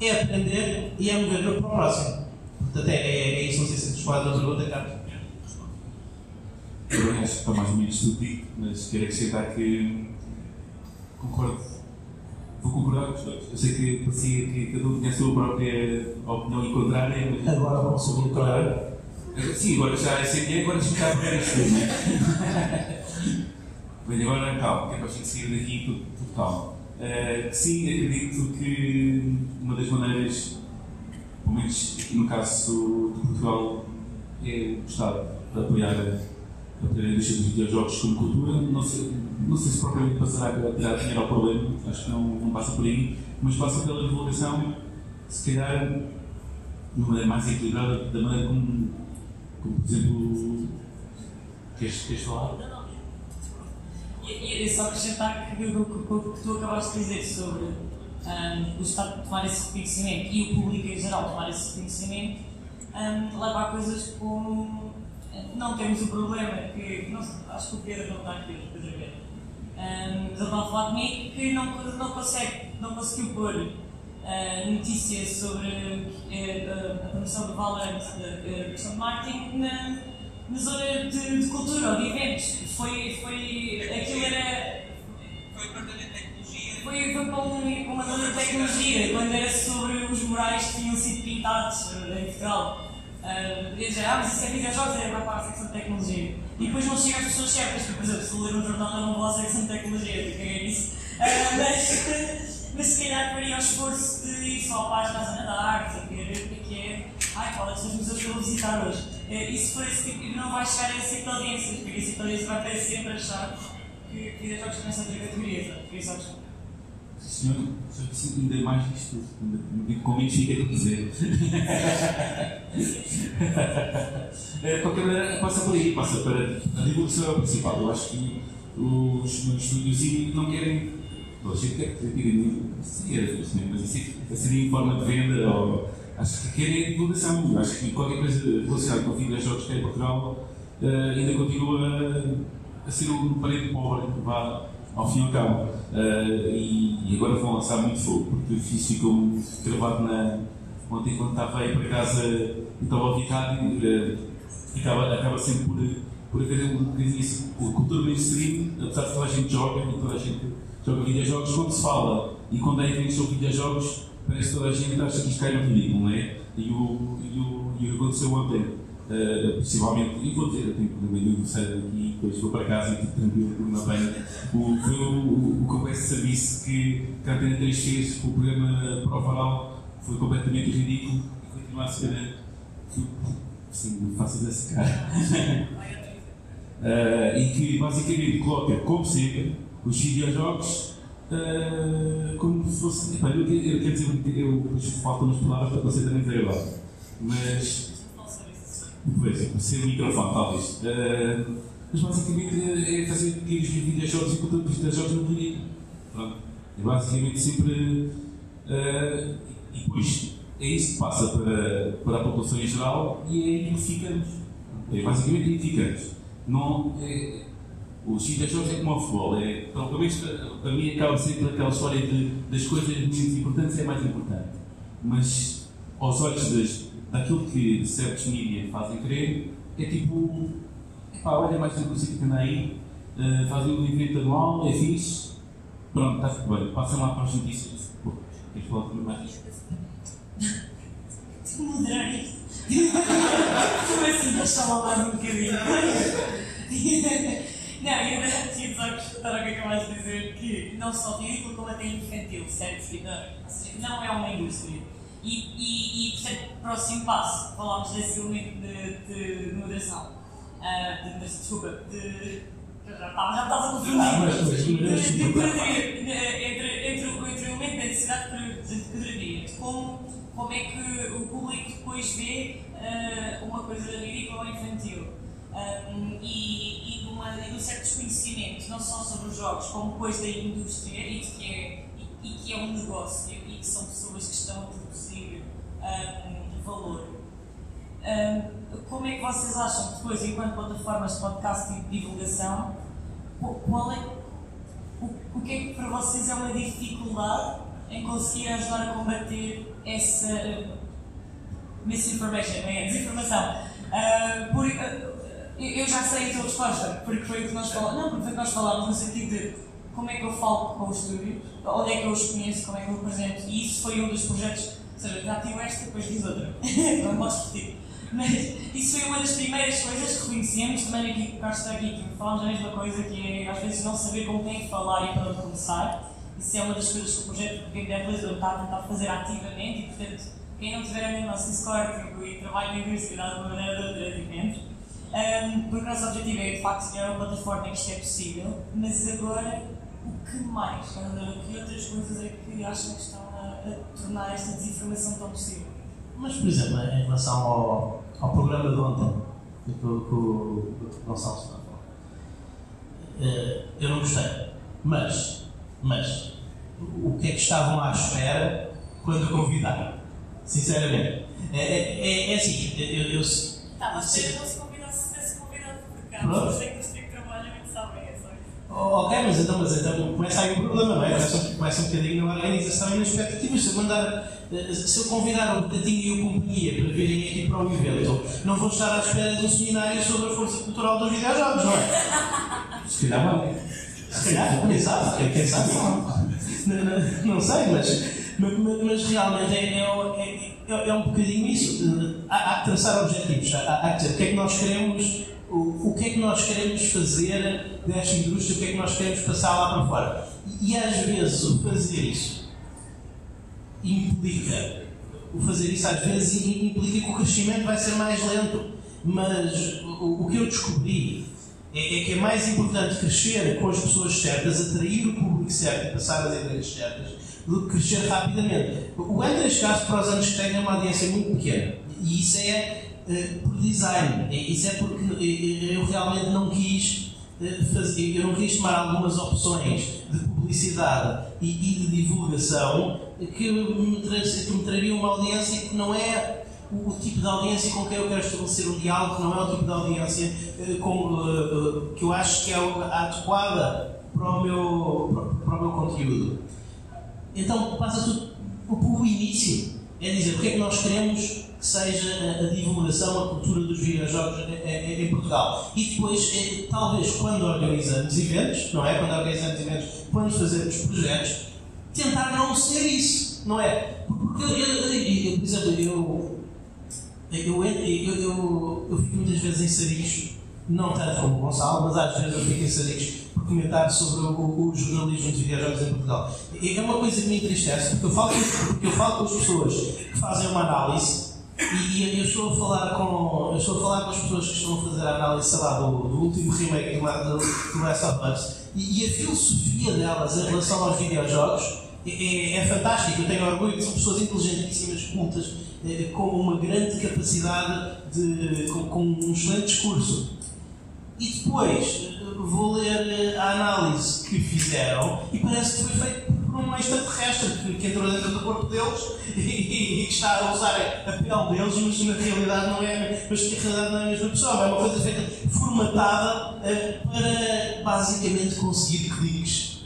É aprender e é mover para o próximo. Portanto, é, é, é isso. Não sei se responde outra pergunta, Carlos. Eu acho que está mais ou menos tudo dito, mas quero acrescentar que concordo vou concordar com os dois. Eu sei que parecia que cada um tinha a sua própria opinião e contrária, mas. Agora vão ser contrário. Sim, agora já é CNE, agora deixa-me cá ver isto, não é? Bem, agora calma, que é para a gente sair daqui calmo. Uh, sim, acredito que uma das maneiras, pelo menos aqui no caso de Portugal, é o Estado de apoiar a indústria dos videojogos como cultura. Não sei, não sei se propriamente passará a tirar dinheiro ao problema, acho que não, não passa por aí, mas passa pela divulgação, se calhar, de uma maneira mais equilibrada, da maneira como, como por exemplo, queres, queres falar? Não, não. E, e só acrescentar que o que tu acabaste de dizer sobre um, o Estado tomar esse reconhecimento e o público em geral tomar esse reconhecimento um, leva a coisas como não temos o problema que, não, acho que o Pedro não está aqui, o Pedro Guerra, um, ele a falar comigo que não, não, consegue, não conseguiu pôr uh, notícias sobre uh, a promoção do Valorant, da questão de marketing, na, na zona de, de, cultura ou de eventos. Foi, foi, aquilo era... Foi para? Foi, foi para um, uma zona de tecnologia, quando era sobre os morais que tinham sido pintados em Portugal. Uh, dizer, ah, mas isso é videojogos, é para a secção de tecnologia. E depois não chega às pessoas certas, porque, por exemplo, se ler um jornal eu não vou à secção de tecnologia, porque é isso. Uh, mas, mas se calhar faria o esforço de ir só para a zona da arte, a ver o que é que é. Ai, qual é que são os museus que eu vou visitar hoje? Uh, isso for esse tipo, e não vai chegar a esse tipo de audiências, porque esse tipo audiência vai ter sempre achar que videojogos também são de categoria? Por isso acho Senhor, senhor disse ainda mais disto, ainda com menos fica a dizer. de qualquer maneira, passa por aí, passa para a divulgação principal. Eu acho que os meus estúdios e não querem. A gente quer que tirem mas assim, seria em forma de venda ou. Acho que querem divulgação. Acho que qualquer coisa relacionada com videojogos que é Portugal uh, ainda continua a ser um parede pobre vá ao fim e ao cabo. Uh, e, e, agora vão lançar muito fogo, porque o edifício ficou gravado na. Ontem, quando estava aí para casa e estava a ouvir rádio, uh, acaba, acaba sempre por, por haver um bocadinho isso. A cultura mainstream, apesar de toda a gente joga e toda a gente joga videojogos, quando se fala e quando é eventos sobre videojogos, parece que toda a gente acha que isto cai no ridículo, não é? E o, e o, e o que aconteceu ontem Uh, possivelmente, e vou eu tenho problema de aniversário aqui, depois vou para casa e fico tranquilo por uma banha. O, foi o, o, o completo serviço que a Antena 3 fez com o programa Prova Oral, foi completamente ridículo e continua a ser. Sim, fácil desse cara. uh, e que basicamente coloca, como sempre, os videojogos uh, como se fosse. Epá, eu, eu, quero dizer, eu depois faltam as palavras para você também dizer agora. Mas Pois, ser o microfone, talvez. Uh, mas basicamente é fazer pequenos videojogos e de videojogos no. Pronto. É basicamente sempre. Uh, e depois é isso que passa para, para a população em geral e é aí que ficamos. É basicamente aí que ficamos. Não, é, os videojogos é como o futebol. É, menos para mim acaba sempre aquela história de, das coisas menos importantes é mais importante. Mas aos olhos das, daquilo que certos mídias fazem crer, é tipo, pá, olha mais uma coisa que anda aí, uh, fazem um evento anual, é fixe, pronto, está tudo bem, passam lá para as notícias. Pô, queres falar também mais disso? Moderar isto. Como assim, deixa lá mais um bocadinho. Não, eu tinha só acrescentar o que acabaste de dizer, que não só ridículo como até infantil, certo? Não é uma indústria e, e, e portanto, próximo passo, falámos desse elemento de, de moderação. Uh, de, de, desculpa, de. Já, está, já estás a confundir. Ah, de, de entre, entre, o, entre o elemento da necessidade de curadoria, de como, como é que o público depois vê uh, uma coisa ridícula ou infantil. Um, e, e, de uma, e de um certo desconhecimento, não só sobre os jogos, como depois da indústria e, de que é, e, e que é um negócio e que são pessoas que estão a um, valor. Um, como é que vocês acham que depois, enquanto plataformas de podcast e de divulgação, qual é, o, o que é que para vocês é uma dificuldade em conseguir ajudar a combater essa misinformation, é, desinformação? Uh, por, uh, eu já sei a tua resposta, porque foi o que nós falamos. Não, porque foi que nós falámos no sentido de como é que eu falo com os estúdios, onde é que eu os conheço, como é que eu apresento, e isso foi um dos projetos ou seja, já tive esta, depois diz outra. não posso repetir. Mas isso foi uma das primeiras coisas que reconhecemos também aqui com o Carlos está aqui, que falamos a mesma coisa, que é às vezes não saber com quem falar e para onde começar. Isso é uma das coisas que o projeto Game Dev está a tentar fazer ativamente e, portanto, quem não tiver no nosso Discord tipo, e trabalha na indústria de alguma maneira ou de outra, é diferente. Um, porque o nosso objetivo é, de facto, criar uma plataforma em que isto é possível, mas agora, o que mais? Que outras coisas é que acham que estão a tornar esta desinformação tão possível. Mas, por exemplo, em relação ao, ao programa de ontem, que, que, que o Gonçalo está a eh, eu não gostei. Mas, mas, o que é que estavam à espera quando convidaram? Sinceramente. É, é, é, é assim, eu. eu, eu tá, mas se não se convidasse, se tivesse convidado por cá, mas sei que os que trabalham e sabem, é só isso. Ok, mas então, mas então começa aí o problema, não é? Começa, começa um bocadinho na organização e nas expectativas. Se eu, mandar, eh, se eu convidar um bocadinho e o companhia para virem aqui para o evento, não vou estar à espera de um seminário sobre a força cultural dos videojogos, não é? Se calhar não. Se calhar, exato, é quem sabe não. não, não sei, mas, mas, mas realmente é, é, é, é, um bocadinho isso. Há, há que traçar objetivos, há, há que dizer o que é que nós queremos o, que é que nós queremos fazer desta indústria, o que é que nós queremos passar lá para fora. E, às vezes o fazer isso implica, o fazer isso às vezes implica que o crescimento vai ser mais lento. Mas o, o que eu descobri é, é, que é mais importante crescer com as pessoas certas, atrair o público certo e passar as ideias certas, do que crescer rapidamente. O André Castro, para os anos que tem, é uma audiência muito pequena. E isso é por design. Isso é porque eu realmente não quis fazer, eu não quis tomar algumas opções de publicidade e, de divulgação que me, que me trariam uma audiência que não é o, tipo de audiência com quem eu quero estabelecer um diálogo, que não é o tipo de audiência com, que eu acho que é adequada para o meu, para, o meu conteúdo. Então passa tudo o, o início, é dizer o que é que nós queremos que seja a, divulgação, a cultura dos videojogos em Portugal. E depois, é, talvez, quando organizamos eventos, não é? Quando organizamos eventos, quando fazemos projetos, tentar não ser isso, não é? Porque, eu, eu, por exemplo, eu, Eu, eu, eu, fico muitas vezes em saricos, não tanto como Gonçalo, mas às vezes eu fico em saricos por comentar sobre o, o jornalismo dos videojogos em Portugal. E é uma coisa que me entristece, porque eu falo, porque eu falo com as pessoas que fazem uma análise e, eu, estou a falar com, eu estou a falar com as pessoas que estão a fazer a análise, sei lá, do, do último remake do, do, do Last of Us e, e a filosofia delas em relação aos videojogos é, é, é fantástica. Eu tenho orgulho de são pessoas inteligentíssimas, cultas, eh, com uma grande capacidade, de, com, com um excelente discurso. E depois eh, vou ler a análise que fizeram e parece que foi feito um extraterrestre que, que entrou dentro do corpo deles e, e- e que está a usar a pele deles, mas na realidade não é, mas na realidade não é a mesma pessoa. É uma coisa feita formatada eh, para basicamente conseguir cliques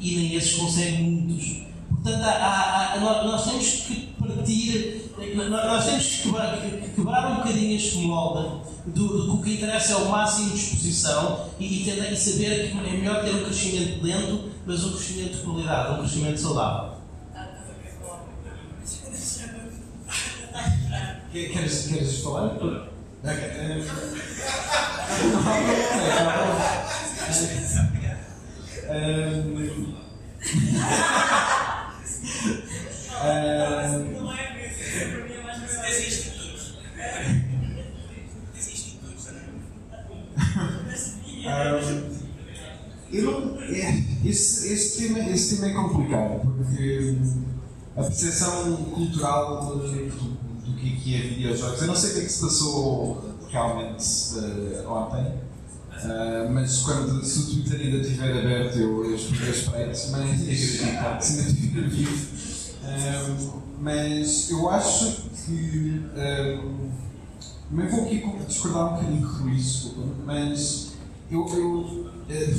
e nem esses conseguem muitos. Portanto, há- há- há- nós, nós temos que partir, nós, nós temos que quebrar, que- quebrar um bocadinho este molde do, do que o que interessa é o máximo de exposição e, e, e saber que é melhor ter um crescimento lento, mas um crescimento de qualidade, um crescimento saudável. Que- Queres, queres falar? Eh, não há problema. Eh, eh, Não é mim é eu não, é, esse, esse, tema, esse tema é complicado porque a percepção cultural do, do que, que é videojogos. Eu não sei o que é que se passou realmente eh, ontem, ah, mas quando se o Twitter ainda estiver aberto eu, eu espreito, mas se ainda estiver vivo. Mas eu acho que. Um, também vou aqui discordar um bocadinho com o Luís, desculpa, mas eu. eu eh,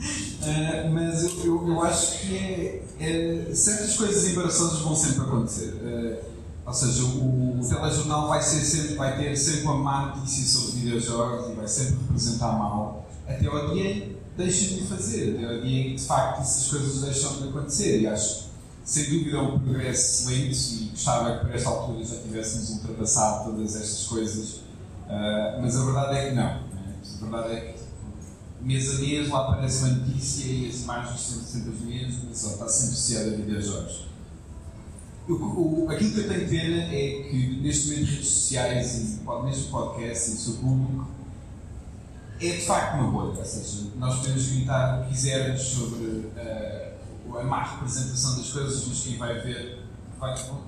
mas eu, eu, eu acho que é, é- certas coisas embaraçosas vão sempre acontecer. Eh, ou seja, o, o telejornal vai, ser sempre, vai ter sempre uma má notícia sobre videojogos e vai sempre representar mal, até ao dia em que deixa de o fazer, até ao dia em que de facto essas coisas deixam de acontecer. E acho sem dúvida é um progresso lento e gostava que por esta altura já tivéssemos ultrapassado todas estas coisas, ah, mas a verdade é que não. né? A verdade é que mês a mês lá aparece uma notícia e as imagens são sempre as só está sempre associada a videojogos. O, o, aquilo que eu tenho pena é que neste momento redes sociais e mesmo podcast e o seu público é de facto uma bolha, ou seja, nós podemos gritar o que quisermos sobre ah, a má representação das coisas, mas quem vai ver vai, não,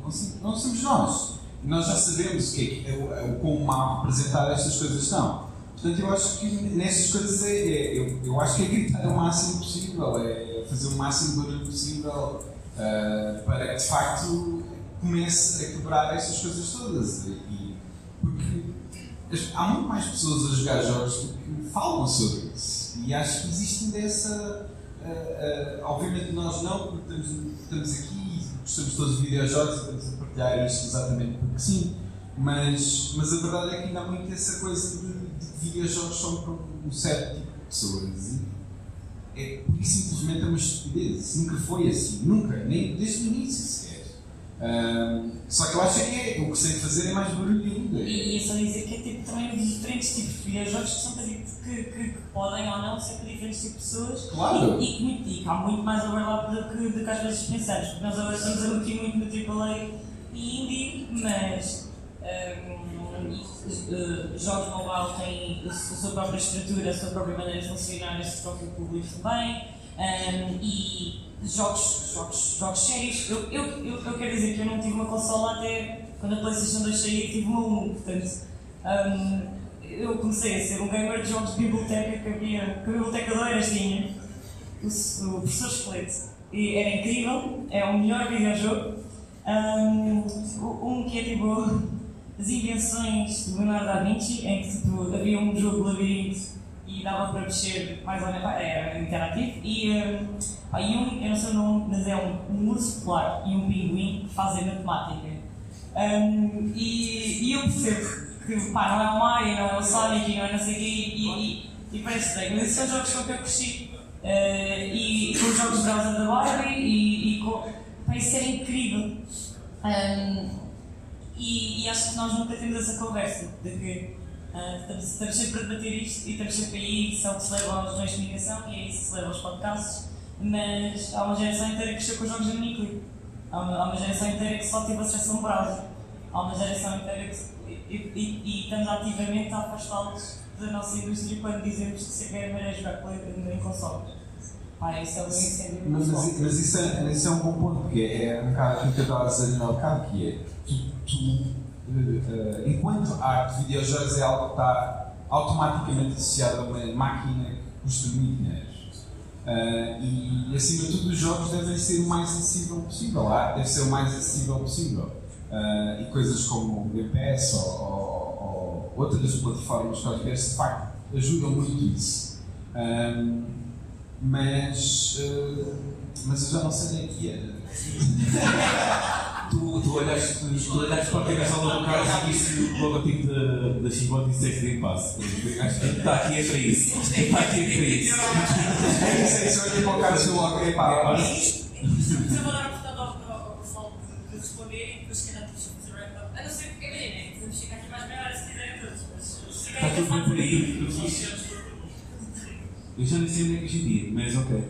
não somos- nós. Nós já sabemos o, que é, que- o, o quão mal representadas estas coisas são. Portanto, eu acho que nessas coisas é, é- eu, eu acho que é gritar o máximo possível, é fazer o máximo barulho possível ah, para que de facto comece a quebrar estas coisas todas. E, porque há muito mais pessoas a jogar jogos do que falam sobre isso. E acho que existe dessa. Ah, obviamente nós não, porque estamos, estamos aqui e gostamos todos de videojogos e estamos a partilhar isto exatamente porque sim. Mas, mas a verdade é que ainda há muito essa coisa de, de videojogos são para um certo tipo de pessoas. É simplesmente é uma estupidez. Nunca foi assim. Nunca. Nem desde o início só que eu acho que é, o que sei fazer é mais barulho ainda. E, e é só dizer que é tipo, também diferentes tipos de videojogos que, são que, que, que podem ou não ser para diferentes tipos de pessoas Claro. e, que muito- e que há muito mais overlap do que, do que às vezes pensamos. Porque nós agora estamos a meter muito no AAA e indie, mas hum, e, eh, jogos mobile têm a su- a sua própria estrutura, a sua própria maneira de funcionar, o seu próprio público também. Hum, e jogos, jogos, jogos sérios. Eu, eu, eu, eu quero dizer que eu não tive uma consola até quando a PlayStation 2 saiu, tive uma 1. Portanto, hum, eu comecei a ser um gamer de jogos de biblioteca que havia, que a biblioteca de Oeiras tinha. O, o professor Esqueleto. E era incrível, é o melhor videojogo. Um, um que é tipo as invenções de Leonardo da Vinci, em que tipo, havia um jogo labirinto e dava para mexer mais ou menos, era interativo. E um, há um, eu não sei o nome, mas é um, um urso polar e um pinguim que fazem matemática. Um, e, e eu percebo que pá, não é o Mario, não é o Sonic, não é não sei o quê, e, e, e parece estranho, mas são jogos com que eu cresci. Uh, e com os jogos de browser da Barbie e, e com. Parece ser incrível. Um, E, e acho que nós nunca temos essa conversa de que uh, estamos, estamos, sempre a debater isto e estamos sempre aí, são que se levam aos meios de comunicação e é isso que se leva aos podcasts, mas há uma geração inteira que cresceu com jogos de maníacule. Há uma, há uma geração inteira que só teve acesso a um browser. Há uma geração inteira que. E, e, e estamos ativamente a afastá-los da nossa indústria quando dizemos que se quer é jogar em consoles. Ah, isso é um incêndio. Mas, mas, mas isso, é, isso é um bom ponto, porque é um bocado aquilo que eu estava a dizer bocado, que é tu, tu uh, enquanto arte, videojogos é algo que está automaticamente associado a uma máquina que custa muito dinheiro. Uh, e acima de tudo os jogos devem ser o mais acessível possível, a arte deve ser o mais acessível possível. Uh, e coisas como o Pass ou, ou, ou outras plataformas quaisquer de facto ajudam muito isso. Um, mas, uh, mas eu já não sei nem que era. tu, tu olhaste, tu olhaste para a cabeçola do carro e viste o logotipo da, da Chicote e disseste em passo. Acho que está aqui é para isso. Está aqui é para isso. É isso, é isso. Eu olhei para o carro e logo, é pá. Trabalhar portanto ao pessoal de responder e depois se calhar que fazer wrap-up. A não ser que, imaginem, podemos ficar aqui mais meia hora se quiserem todos, mas Está tudo bem por aí. Eu já nem sei onde é que a gente ia, mas ok.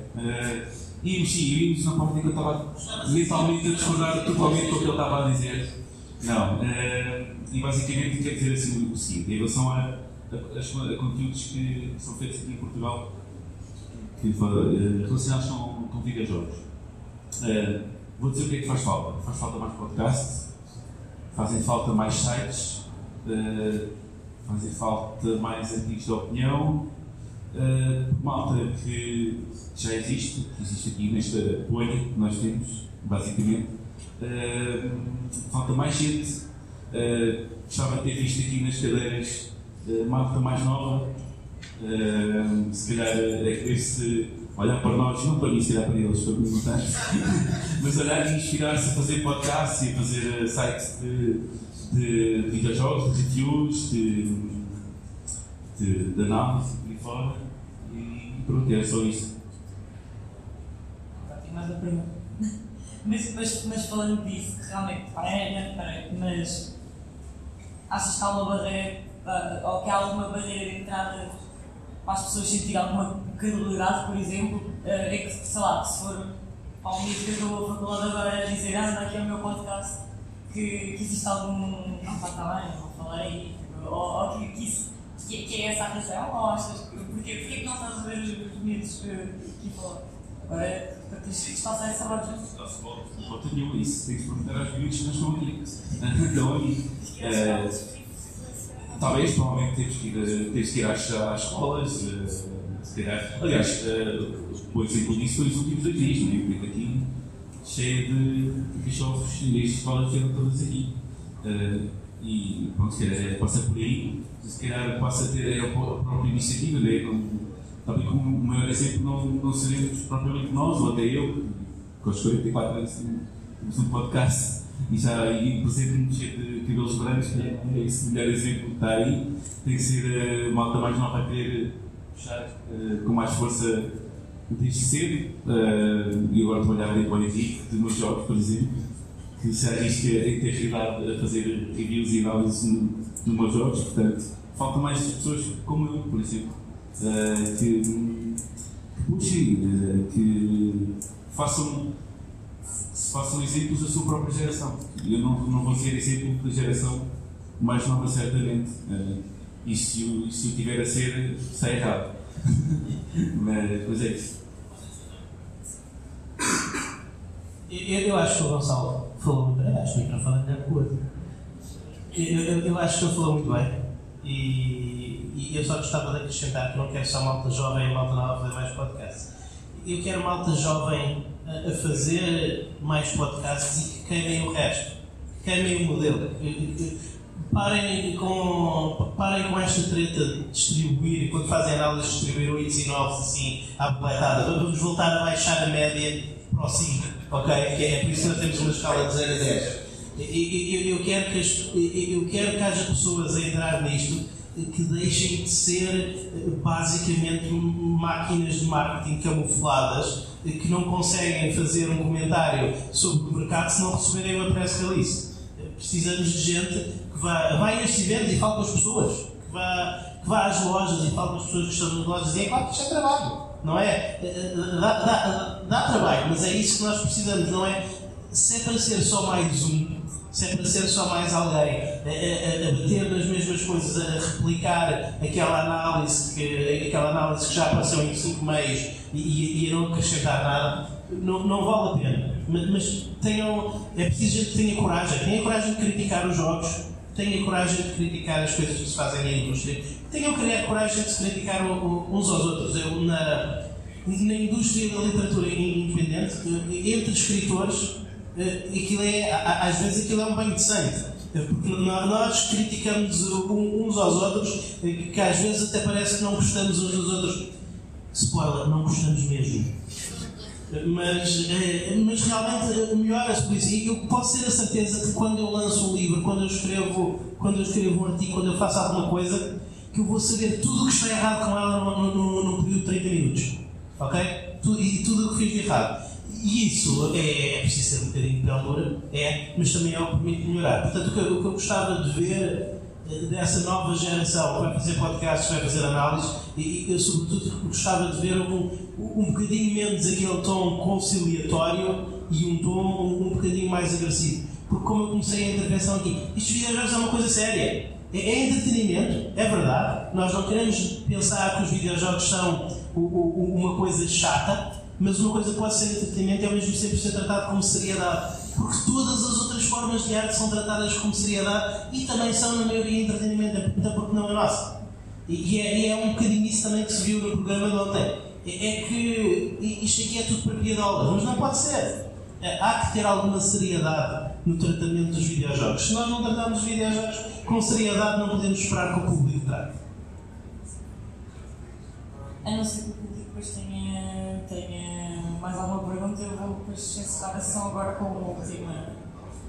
Sim, íamos na parte que eu estava mentalmente a discordar totalmente com o que ele estava a dizer. Não. Uh, e basicamente quer dizer assim o seguinte, em relação a, a, a, a conteúdos que são feitos aqui em Portugal que, uh, relacionados com, com videojogos. Uh, vou dizer o que é que faz falta. Faz falta mais podcast, fazem falta mais sites, uh, fazem falta mais artigos de opinião, uh, malta que já existe, que existe aqui nesta bolha que nós temos, basicamente. Uh, falta mais gente. Uh, gostava de ter visto aqui nas cadeiras uh, malta mais nova. Uh, se calhar é esse olhar para nós, não para mim, se calhar para eles, para mim não mas olhar e inspirar-se a fazer podcasts e a fazer sites de, de videojogos, de reviews, de, de, de análise fora e pronto, isso. Tem mais a pergunta. mas, mas, mas falando disso, realmente, é, parei, mas achas que há uma barreira, uh, ou que há alguma barreira de entrada para as pessoas sentirem alguma credibilidade, por exemplo, uh, é que, sei lá, se for ao um que eu estou a faculdade agora a dizer, ah, anda aqui ao meu podcast, que, que existe algum. Ah, pá, está bem, vou falar aí, ou, ou que, que isso que, que é essa a razão? Ou achas que. Porquê, porquê que não estás a ver os miúdos aqui fora? Agora tens que passar essa roda. Não tenho isso, tens que perguntar aos miúdos que não estão aqui. Estão aqui. Uh, talvez, provavelmente, temos que ir, temos que ir às, às escolas. Se. Aliás, uh, o exemplo disso foi os últimos dois dias, não é? Porque aqui cheio de cachorros e as escolas vieram todas aqui. E pronto, se calhar passa por aí se calhar possa ter a própria iniciativa, né? também como o maior exemplo não, não seremos propriamente nós, ou até eu, com os 44 anos temos um podcast e já e presente cheio de cabelos brancos, né? é esse melhor exemplo que está aí, tem que ser a malta mais nova a querer puxar uh, com mais força desde cedo, uh, e agora trabalhar em o Henrique, de meus jogos, por exemplo, que se arrisca em ter idade a fazer reviews e análises nos meus jogos, portanto, falta mais pessoas como eu, por exemplo, uh, que, que puxem, uh, que façam, façam exemplos da sua própria geração. Eu não, não vou ser exemplo da geração mais nova, certamente. Uh, e se o, se tiver a ser, está errado. Mas, mas é isso. Eu, eu acho que o Gonçalo falou muito bem, acho que o microfone é com o Eu, eu, acho que ele falou muito bem. E, e, eu só gostava de acrescentar que não quero só malta jovem e malta nova a fazer mais podcasts. Eu quero malta jovem a, a fazer mais podcasts e que queimem o resto. Queimem o modelo. Parem com, parem com esta treta de distribuir, quando fazem análises, distribuir 8 e 9 assim à boletada. Vamos voltar a baixar a média para o 5, ok? Que é por isso nós temos uma escala de 0 a 10. Eu, eu, quero que as, eu quero que haja pessoas a entrar nisto que deixem de ser basicamente máquinas de marketing camufladas que não conseguem fazer um comentário sobre o mercado se não receberem uma press release. precisamos de gente que vá, vá a estes eventos e fale com as pessoas, que vá, que vá às lojas e fale com as pessoas que estão nas lojas. E é claro que isto é trabalho, não é? Dá, dá, dá trabalho, mas é isso que nós precisamos, não é? Se é para ser só mais um, se é para ser só mais alguém a, a, a bater nas mesmas coisas, a replicar aquela análise que, aquela análise que já apareceu em 5 meios e, e, a não acrescentar nada, não, não vale a pena. Mas, mas tenham, é preciso que tenha coragem, tenha coragem de criticar os jogos, tenha coragem de criticar as coisas que se fazem na indústria, tenham coragem de se criticar uns aos outros. Eu, na, na indústria da literatura independente, entre escritores, eh, aquilo é, às vezes aquilo é um banho de sangue. Porque nós criticamos uns aos outros, eh, que às vezes até parece que não gostamos uns dos outros. Spoiler, não gostamos mesmo. Mas, eh, mas realmente melhora-se por isso. E eu posso ter a certeza que quando eu lanço um livro, quando eu escrevo, quando eu escrevo um artigo, quando eu faço alguma coisa, que eu vou saber tudo o que está errado com ela no período de 30 minutos. Ok? E tudo o que fiz de errado. E isso é, é preciso ser um bocadinho de pele é, mas também é o que permite melhorar. Portanto, o que, o que eu gostava de ver eh, dessa nova geração que vai fazer podcasts, vai fazer análises, e eu, sobretudo, gostava de ver um, um bocadinho menos aquele tom conciliatório e um tom um, um bocadinho mais agressivo. Porque, como eu comecei a intervenção aqui, estes videojogos é uma coisa séria. É, é entretenimento, é verdade. Nós não queremos pensar que os videojogos são uma coisa chata, mas uma coisa pode ser entretenimento e ao mesmo tempo ser tratado como seriedade. Porque todas as outras formas de arte são tratadas como seriedade e também são, na maioria, entretenimento, então porque não é nossa. E é, e é um bocadinho isso também que se viu no programa de ontem. É, é que isto aqui é tudo para piadolas, mas não pode ser. É, há que ter alguma seriedade no tratamento dos videojogos. Se nós não tratarmos os videojogos com seriedade, não podemos esperar que o público trate. A não ser que o público mais alguma pergunta, eu vou depois encerrar a sessão agora com uma última.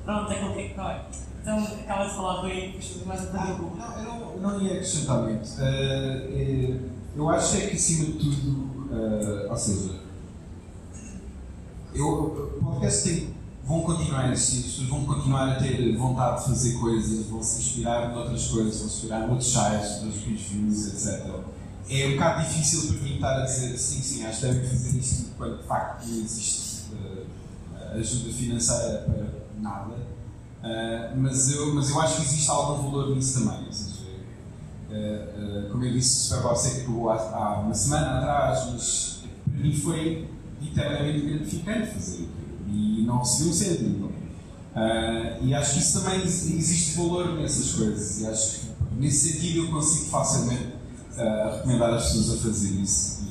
Pronto, é aquilo que é Então, acaba de falar bem, depois fazer mais a pergunta ah, Não, eu não, não ia acrescentar muito. Uh, eu acho é que, acima de tudo, uh, ou seja, eu, o podcast tem, vão continuar a existir, as pessoas vão continuar a ter vontade de fazer coisas, vão se inspirar em outras coisas, vão se inspirar em outros sites, outros reviews, etc é um bocado difícil para mim estar a dizer sim, sim, acho que devem fazer isto quando de facto não existe uh, ajuda financeira para nada. Uh, mas, eu, mas eu acho que existe algum valor nisso também. Ou seja, uh, como eu disse, o Super Bowl acabou há, há uma semana atrás, mas para mim foi eternamente gratificante fazer e não recebi um cêntimo. Uh, e acho que isso também existe valor nessas coisas. E acho que nesse sentido eu consigo facilmente uh, recomendar as pessoas a fazer isso.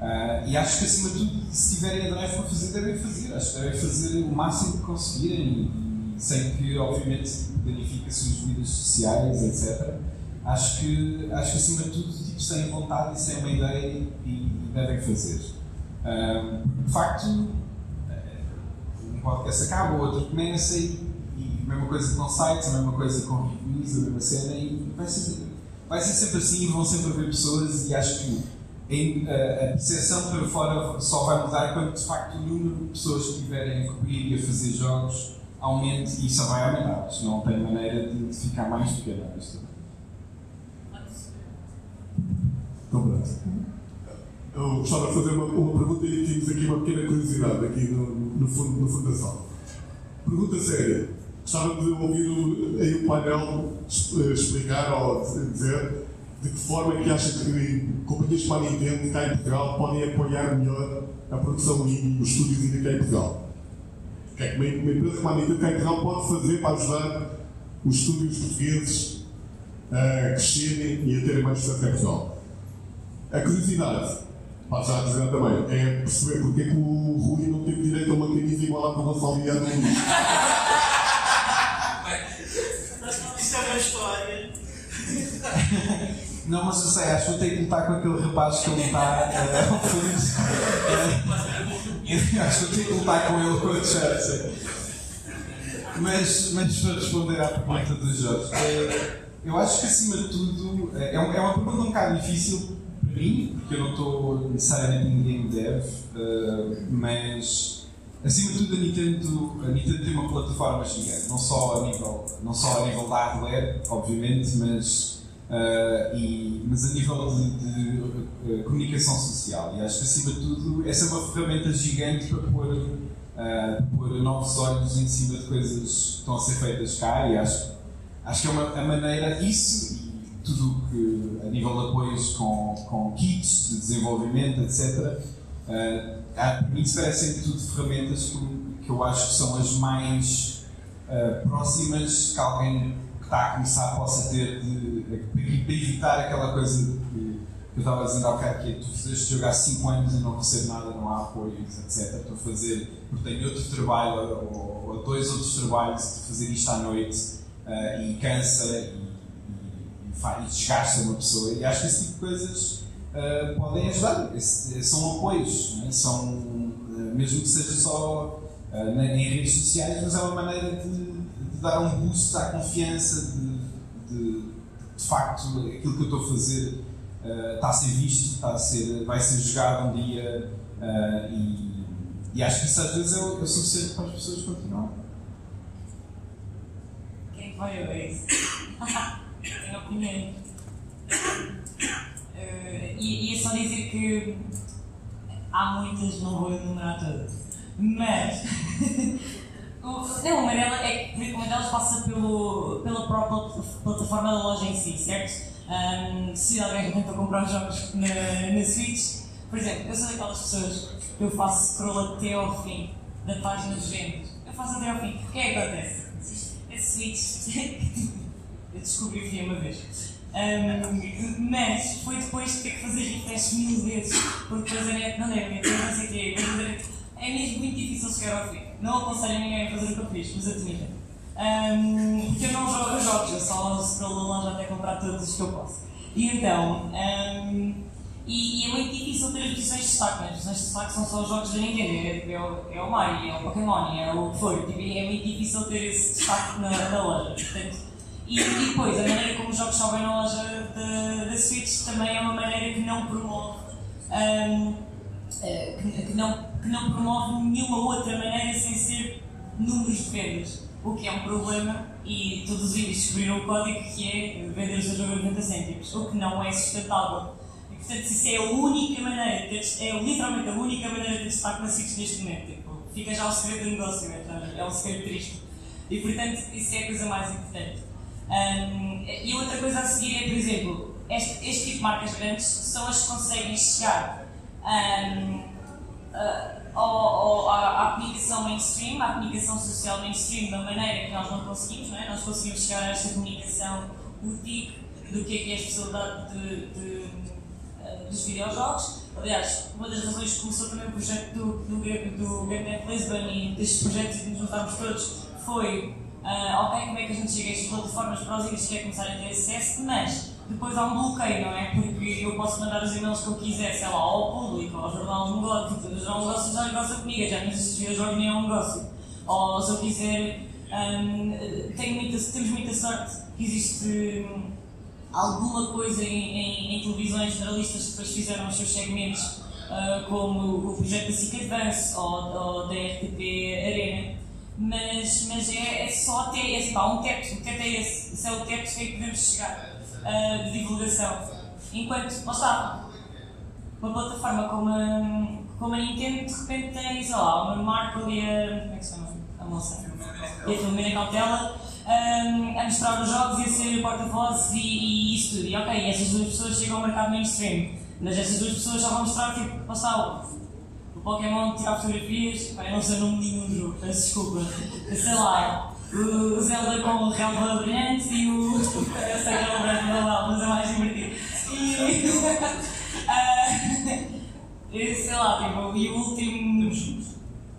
Uh, e, acho que, acima de tudo, se tiverem a drive para fazer, devem fazer. Acho que devem fazer o máximo que conseguirem, sem que, obviamente, danifique as suas vidas sociais, etc. Acho que, acho que acima de tudo, tipo, sem vontade e sem uma ideia, e, devem fazer. Uh, de facto, um podcast acaba, o outro começa, e a mesma coisa com sites, a mesma coisa com reviews, a mesma cena, e vai ser vai ser sempre assim vão sempre haver pessoas e acho que a, a percepção para fora só vai mudar quando de facto o número de pessoas que estiverem a cobrir e a fazer jogos aumente e só vai aumentar. Isto não tem maneira de ficar mais do que nada. Então, pronto. Eu gostava de fazer uma, uma pergunta e tínhamos aqui uma pequena curiosidade aqui no, no, fundo, no fundo da sala. Pergunta séria. Gostava de ouvir aí o painel eh, explicar ou dizer de que forma é que acha que companhias como a Nintendo cá em Portugal podem apoiar melhor a produção e os estúdios indie cá em Portugal. O que é que uma, empresa como a Nintendo cá em Portugal pode fazer para ajudar os estúdios portugueses a crescerem e a terem mais sucesso em Portugal? A curiosidade, para já dizer também, é perceber porque é que o Rui não teve direito a uma camisa igual à do Gonçalo Guiado Não, mas eu sei, acho que vou ter que lutar com aquele rapaz que ele está uh, ao fundo. acho que vou ter que lutar com ele com o chat. Mas, mas para responder à pergunta dos Jorge, uh, eu acho que acima de tudo uh, é, uma pergunta um bocado difícil para mim, porque eu não estou necessariamente em game dev, mas acima de tudo, a Nintendo, a Nintendo tem uma plataforma gigante, não só a nível, não só a nível da hardware, obviamente, mas, uh, e, mas a nível de, de uh, comunicação social. E acho que, acima de tudo, essa é uma ferramenta gigante para pôr, uh, pôr novos olhos em cima de coisas que estão a ser feitas cá. E acho, acho que é uma a maneira, isso e tudo que a nível de apoios com, com kits de desenvolvimento, etc. Uh, para mim parecem tudo ferramentas que, eu acho que são as mais uh, próximas que alguém que está a começar possa ter de, de, para evitar aquela coisa que, eu estava dizendo há bocado que é tu fizeste jogar 5 anos e não recebo nada, não há apoios, etc. Estou a fazer porque tenho outro trabalho ou, ou dois outros trabalhos de fazer isto à noite uh, e cansa e, e, e, e desgasta uma pessoa e acho que esse tipo de coisas uh, podem ajudar. Esse, são apoios, é? são, uh, mesmo que seja só uh, em redes sociais, mas é uma maneira de, de dar um boost à confiança de, de, de facto aquilo que eu estou a fazer está a ser visto, está a ser, vai ser jogado um dia e, e, acho que isso às vezes é o, é o suficiente para as pessoas continuarem. Quem vai ouvir isso? Tenho opinião. Uh, e, e é só dizer que há muitas, não vou enumerar todas, mas uma delas é que uma delas passa pelo, pela própria plataforma da loja em si, certo? Um, se alguém tenta comprar jogos na, na Switch, por exemplo, eu sou daquelas pessoas que eu faço scroll até ao fim da página de vendas. Eu faço até ao fim. O que é que acontece? A Switch. eu descobri o fim uma vez. Um, mas foi depois de ter que fazer refresh mil vezes, porque depois a net não deve, não sei o quê, é mesmo muito difícil chegar ao fim. Não aconselho ninguém a fazer o que eu fiz, mas admito. Um, porque eu não jogo jogos, eu só scrollo a loja até comprar todos os que eu posso. E então, um, e, e, é muito difícil ter as edições de destaque, as edições de destaque são só os jogos da Nintendo, é, é, o, é o Mario, é o Pokémon, é o que for, tipo, é muito difícil ter esse destaque na, na loja. Portanto, e, e, depois, a maneira como os jogos sobem na loja da Switch também é uma maneira que não promove. Um, eh, que, que, não, que não promove nenhuma outra maneira sem ser números de vendas. O que é um problema e todos os vídeos descobriram o código que é vender o seu jogo a 90 cêntimos, o que não é sustentável. E portanto, isso é a única maneira, é literalmente a única maneira de destaque na Switch neste momento. Tipo, fica já o segredo do negócio, é, é um segredo triste. E portanto, isso é a coisa mais importante. Um, e outra coisa a seguir é, por exemplo, este, este tipo de marcas grandes são as que conseguem chegar um, uh, ao, à, à comunicação mainstream, à comunicação social mainstream da maneira que nós não conseguimos, não é? Nós conseguimos chegar a esta comunicação boutique do que é que é a especialidade de, de, uh, dos videojogos. Aliás, uma das razões que começou também o projeto do, do, do Game Lisbon e destes projetos de nos juntarmos todos foi uh, ok, como é que a gente chega a estas plataformas para os que querem começar a ter acesso, mas depois há um bloqueio, não é? Porque eu posso mandar os e-mails que eu quiser, sei lá, ao público, ao jornal de negócio, o jornal de negócio já negocia comigo, já não existe jogos nem é um negócio. Ou se eu quiser, um, muita, temos muita sorte que existe um, alguma coisa em, em, em, televisões generalistas que depois fizeram os seus segmentos, uh, como o projeto da SIC Advance ou, ou da RTP Arena mas, mas é, é só até esse, pá, um teto, o teto é esse, esse é o teto que podemos chegar uh, de divulgação. Enquanto, lá está, uma plataforma como a, como a Nintendo, de repente tem, sei lá, uma marca ali a. como é que se chama? A moça. E a Filomena Cautela. Um, a mostrar os jogos e a ser porta-voz e, e isso tudo. E ok, essas duas pessoas chegam ao mercado mainstream, mas essas duas pessoas só vão mostrar, tipo, passar Pokémon tirar fotografias, pai, não sei o nome nenhum do jogo, peço desculpa. Sei lá, o Zelda com o relva brilhante e o. Eu sei que é o branco não, mas é mais divertido. E. uh, sei lá, tipo, e o último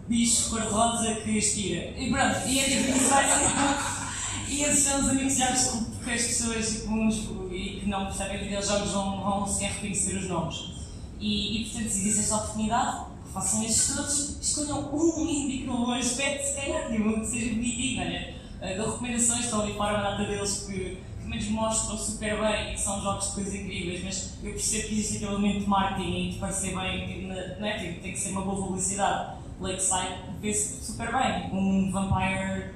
bicho cor-de-rosa que estira. E pronto, e é tipo, isso vai ser. E esses são os amigos já que as pessoas, tipo, e que não percebem videojogos vão, vão sequer reconhecer os nomes. E, e portanto, se existe esta oportunidade, façam estes todos, escolham um indie com um aspecto, se calhar, tipo, que seja bonitinho, olha. Uh, dou recomendações, estão ali fora a data deles que, que me mostram super bem e que são jogos de coisas incríveis, mas eu percebo que existe aquele elemento de marketing e de parecer bem, tipo, não é? Tipo, tem que ser uma boa publicidade. Lakeside vê-se super bem. Um Vampire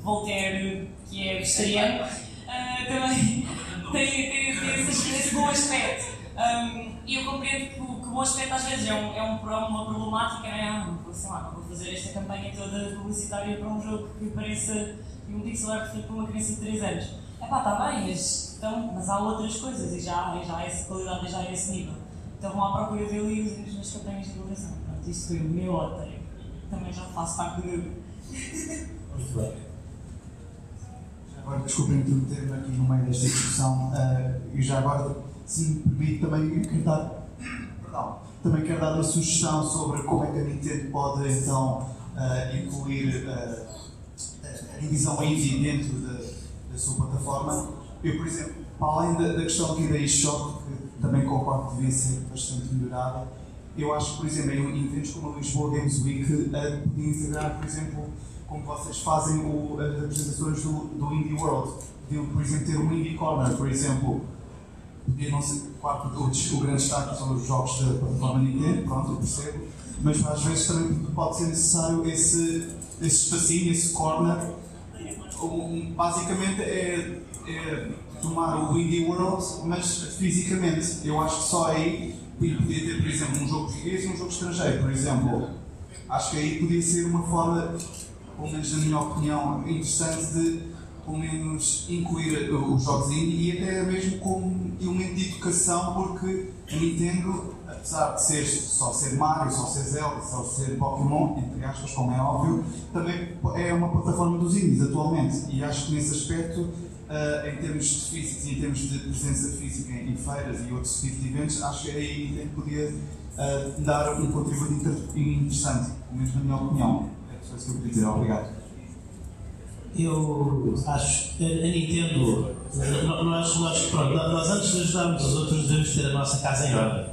Voltaire que é vegetariano uh, também tem, tem, tem esse, esse bom aspecto. Um, e eu compreendo que o, que o aspecto às vezes é, um, é um, uma problemática, não é? Ah, sei lá, vou fazer esta campanha toda publicitária para um jogo que pareça um pixel art feito por uma criança de 3 anos. É pá, está bem, mas, então, mas há outras coisas e já, e já há essa qualidade e já há esse nível. Então vão à procura dele e usem nas campanhas de divulgação. Pronto, isso foi o meu otário. Também já faço parte do grupo. Muito bem. Agora, desculpem intermeter-me aqui no meio desta discussão uh, e já agora, se me permite, também quero também quero dar uma sugestão sobre como é que a Nintendo pode então uh, incluir uh, a divisão indie dentro da, da sua plataforma. Eu, por exemplo, para além da, da questão aqui da eShop, que também concordo que devia ser bastante melhorada, eu acho que, por exemplo, em eventos como a Lisboa Games Week, uh, podia integrar, por exemplo, como vocês fazem o, as apresentações do, do Indie World. Podiam, por exemplo, ter um Indie Corner, por exemplo. Podia não ser, claro, o, o grande destaque são os jogos da plataforma Nintendo, pronto, eu percebo. Mas às vezes também pode ser necessário esse, esse espacinho, esse corner. Um, basicamente é, é tomar o Indie World, mas fisicamente. Eu acho que só aí podia ter, por exemplo, um jogo português e um jogo estrangeiro, por exemplo. Acho que aí podia ser uma forma pelo menos na minha opinião, interessante de, pelo menos, incluir os jogos indie e até mesmo como elemento de educação, porque a Nintendo, apesar de ser só ser Mario, só ser Zelda, só ser Pokémon, entre aspas, como é óbvio, também é uma plataforma dos indies atualmente. E acho que nesse aspecto Uh, em termos de físicos e em termos de presença física em, feiras e outros tipos de eventos, acho que aí podia uh, dar um contributo interessante, pelo menos na minha opinião. Só isso que eu queria dizer. Obrigado. Eu acho que a Nintendo, nós, nós, pronto, nós antes de ajudarmos os outros devemos ter a nossa casa em ordem.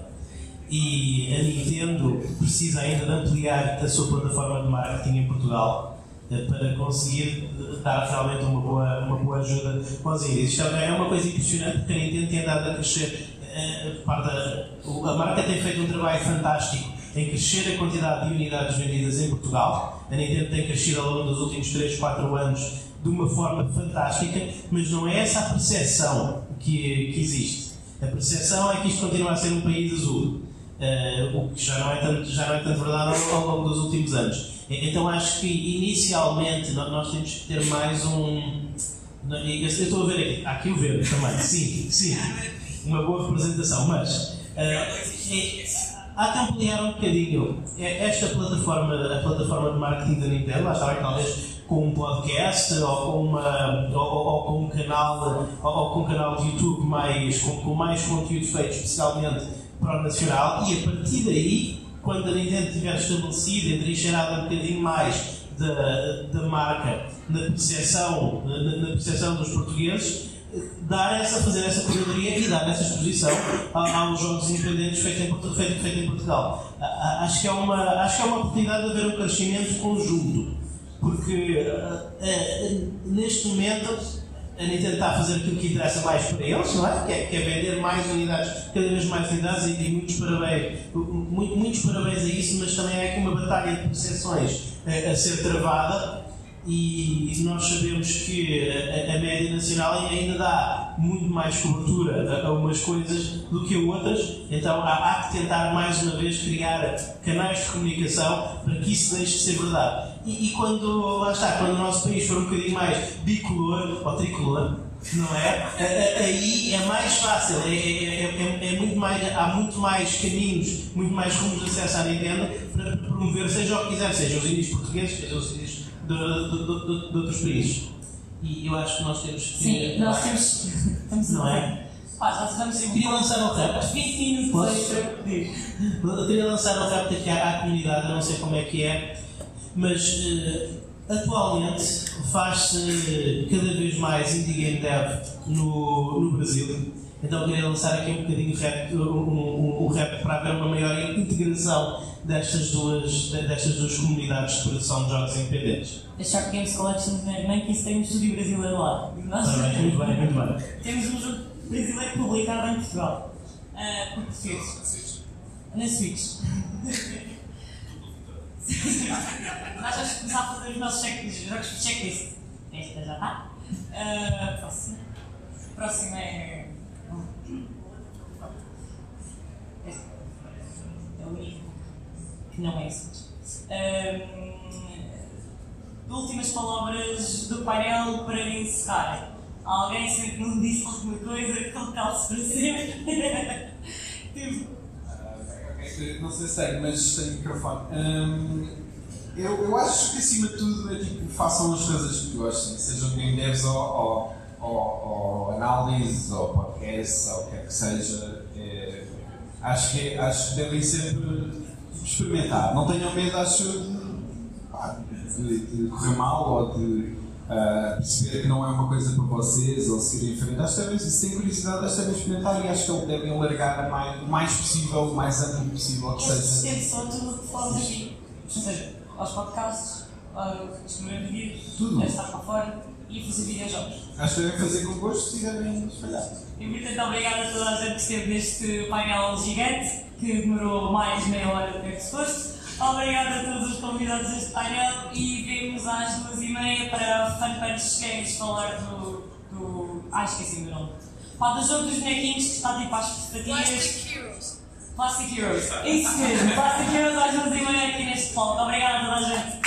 E a Nintendo precisa ainda de ampliar a sua plataforma de marketing em Portugal eh, para conseguir dar realmente uma boa, uma boa ajuda para os índios. Isto é uma coisa impressionante porque a Nintendo tem andado a crescer. Eh, a marca tem feito um trabalho fantástico em crescer a quantidade de unidades vendidas em Portugal. A Nintendo tem crescido ao longo dos últimos 3, 4 anos de uma forma fantástica, mas não é essa a percepção que, que existe. A percepção é que isto continua a ser um país azul, uh, o que já não é tanto, já não é tanto verdade ao, longo dos últimos anos. Então acho que inicialmente nós temos que ter mais um. Eu estou a ver aqui, há aqui o verde também, sim, sim, uma boa representação, mas. Uh, há que ampliar um bocadinho esta plataforma, a plataforma de marketing da Nintendo, lá está, talvez com um podcast ou com, uma, ou, ou, com um canal ou, ou, com um canal de YouTube mais, com, com mais conteúdo feito especialmente para o nacional e a partir daí, quando a Nintendo estiver estabelecida, entrincheirada um bocadinho mais da, da marca na percepção, na, na percepção dos portugueses, dar essa, fazer essa curadoria e dar essa exposição aos jogos independentes feitos em, feito, feito em Portugal. Acho que, é uma, acho que é uma oportunidade de haver um crescimento conjunto, porque neste momento a Nintendo está a fazer aquilo que interessa mais para eles, não é? Que é, que é vender mais unidades, cada vez mais unidades, e, muitos, parabéns, muito, muitos parabéns a isso, mas também é aqui uma batalha de percepções a, a ser travada e nós sabemos que a, a, média nacional ainda dá muito mais cobertura a, a umas coisas do que a outras, então há, há, que tentar mais uma vez criar canais de comunicação para que isso deixe de ser verdade. E, e quando, lá está, quando o nosso país for um bocadinho mais bicolor ou tricolor, não é? Aí é mais fácil, é, é, é, é, muito mais, há muito mais caminhos, muito mais rumos de acesso à Nintendo para promover, seja o que quiser, seja os índios portugueses, seja os de, de, de, outros países. E eu acho que nós temos que. Sim, nós temos. Não é? Já estamos em. Queria lançar um rap. 20 minutos extra. Eu queria lançar um rap aqui à, à comunidade, não sei como é que é, mas uh, atualmente faz-se cada vez mais indie game dev no, no Brasil. Então queria lançar aqui um bocadinho rap, um, um, um rap para haver uma maior integração destas duas, destas duas comunidades de produção de jogos independentes. A Shark Games Collection nem que isso tem um estúdio brasileiro lá. Nós tá bem, muito bem, muito bem. Temos um jogo brasileiro publicado em Portugal. Uh, por português. Na Switch. Nós vamos começar a fazer os nossos check, os jogos de checklist. Esta já está. Uh, próxima. Próxima é. Este é o que não é esse. Um, últimas palavras do painel para encerrar. Alguém sempre não disse alguma coisa que calce para sempre? tipo. Uh, não sei se tem, mas tem microfone. Um, eu, eu acho que acima de tudo é tipo, façam as coisas que gostem, sejam game devs ou, ou, ou, ou análises ou podcasts ou o que quer que seja. Acho, que, acho que devem sempre experimentar. Não tenham medo, acho, de, de correr mal ou de uh, perceber que não é uma coisa para vocês ou seguir em frente. Acho que devem, se têm curiosidade, acho que devem experimentar e acho que devem alargar mais, o mais possível, o mais amplo possível que seja. só tudo que falas aqui. Ou seja, aos podcasts, a escrever vídeos, estar para fora e fazer videojogos. Acho que devem fazer com gosto se quiserem espalhar. E muito obrigada a toda a gente que esteve neste painel gigante, que demorou mais meia hora do que suposto. Obrigada a todos os convidados deste painel e vemos às duas e meia para Fun Punch Games falar do. do. Ah, esqueci o nome. Pá, do jogo dos bonequinhos que está tipo às expectativas. Plastic Heroes. Plastic Heroes. Isso mesmo, Plastic Heroes às duas e meia aqui neste palco. Obrigada.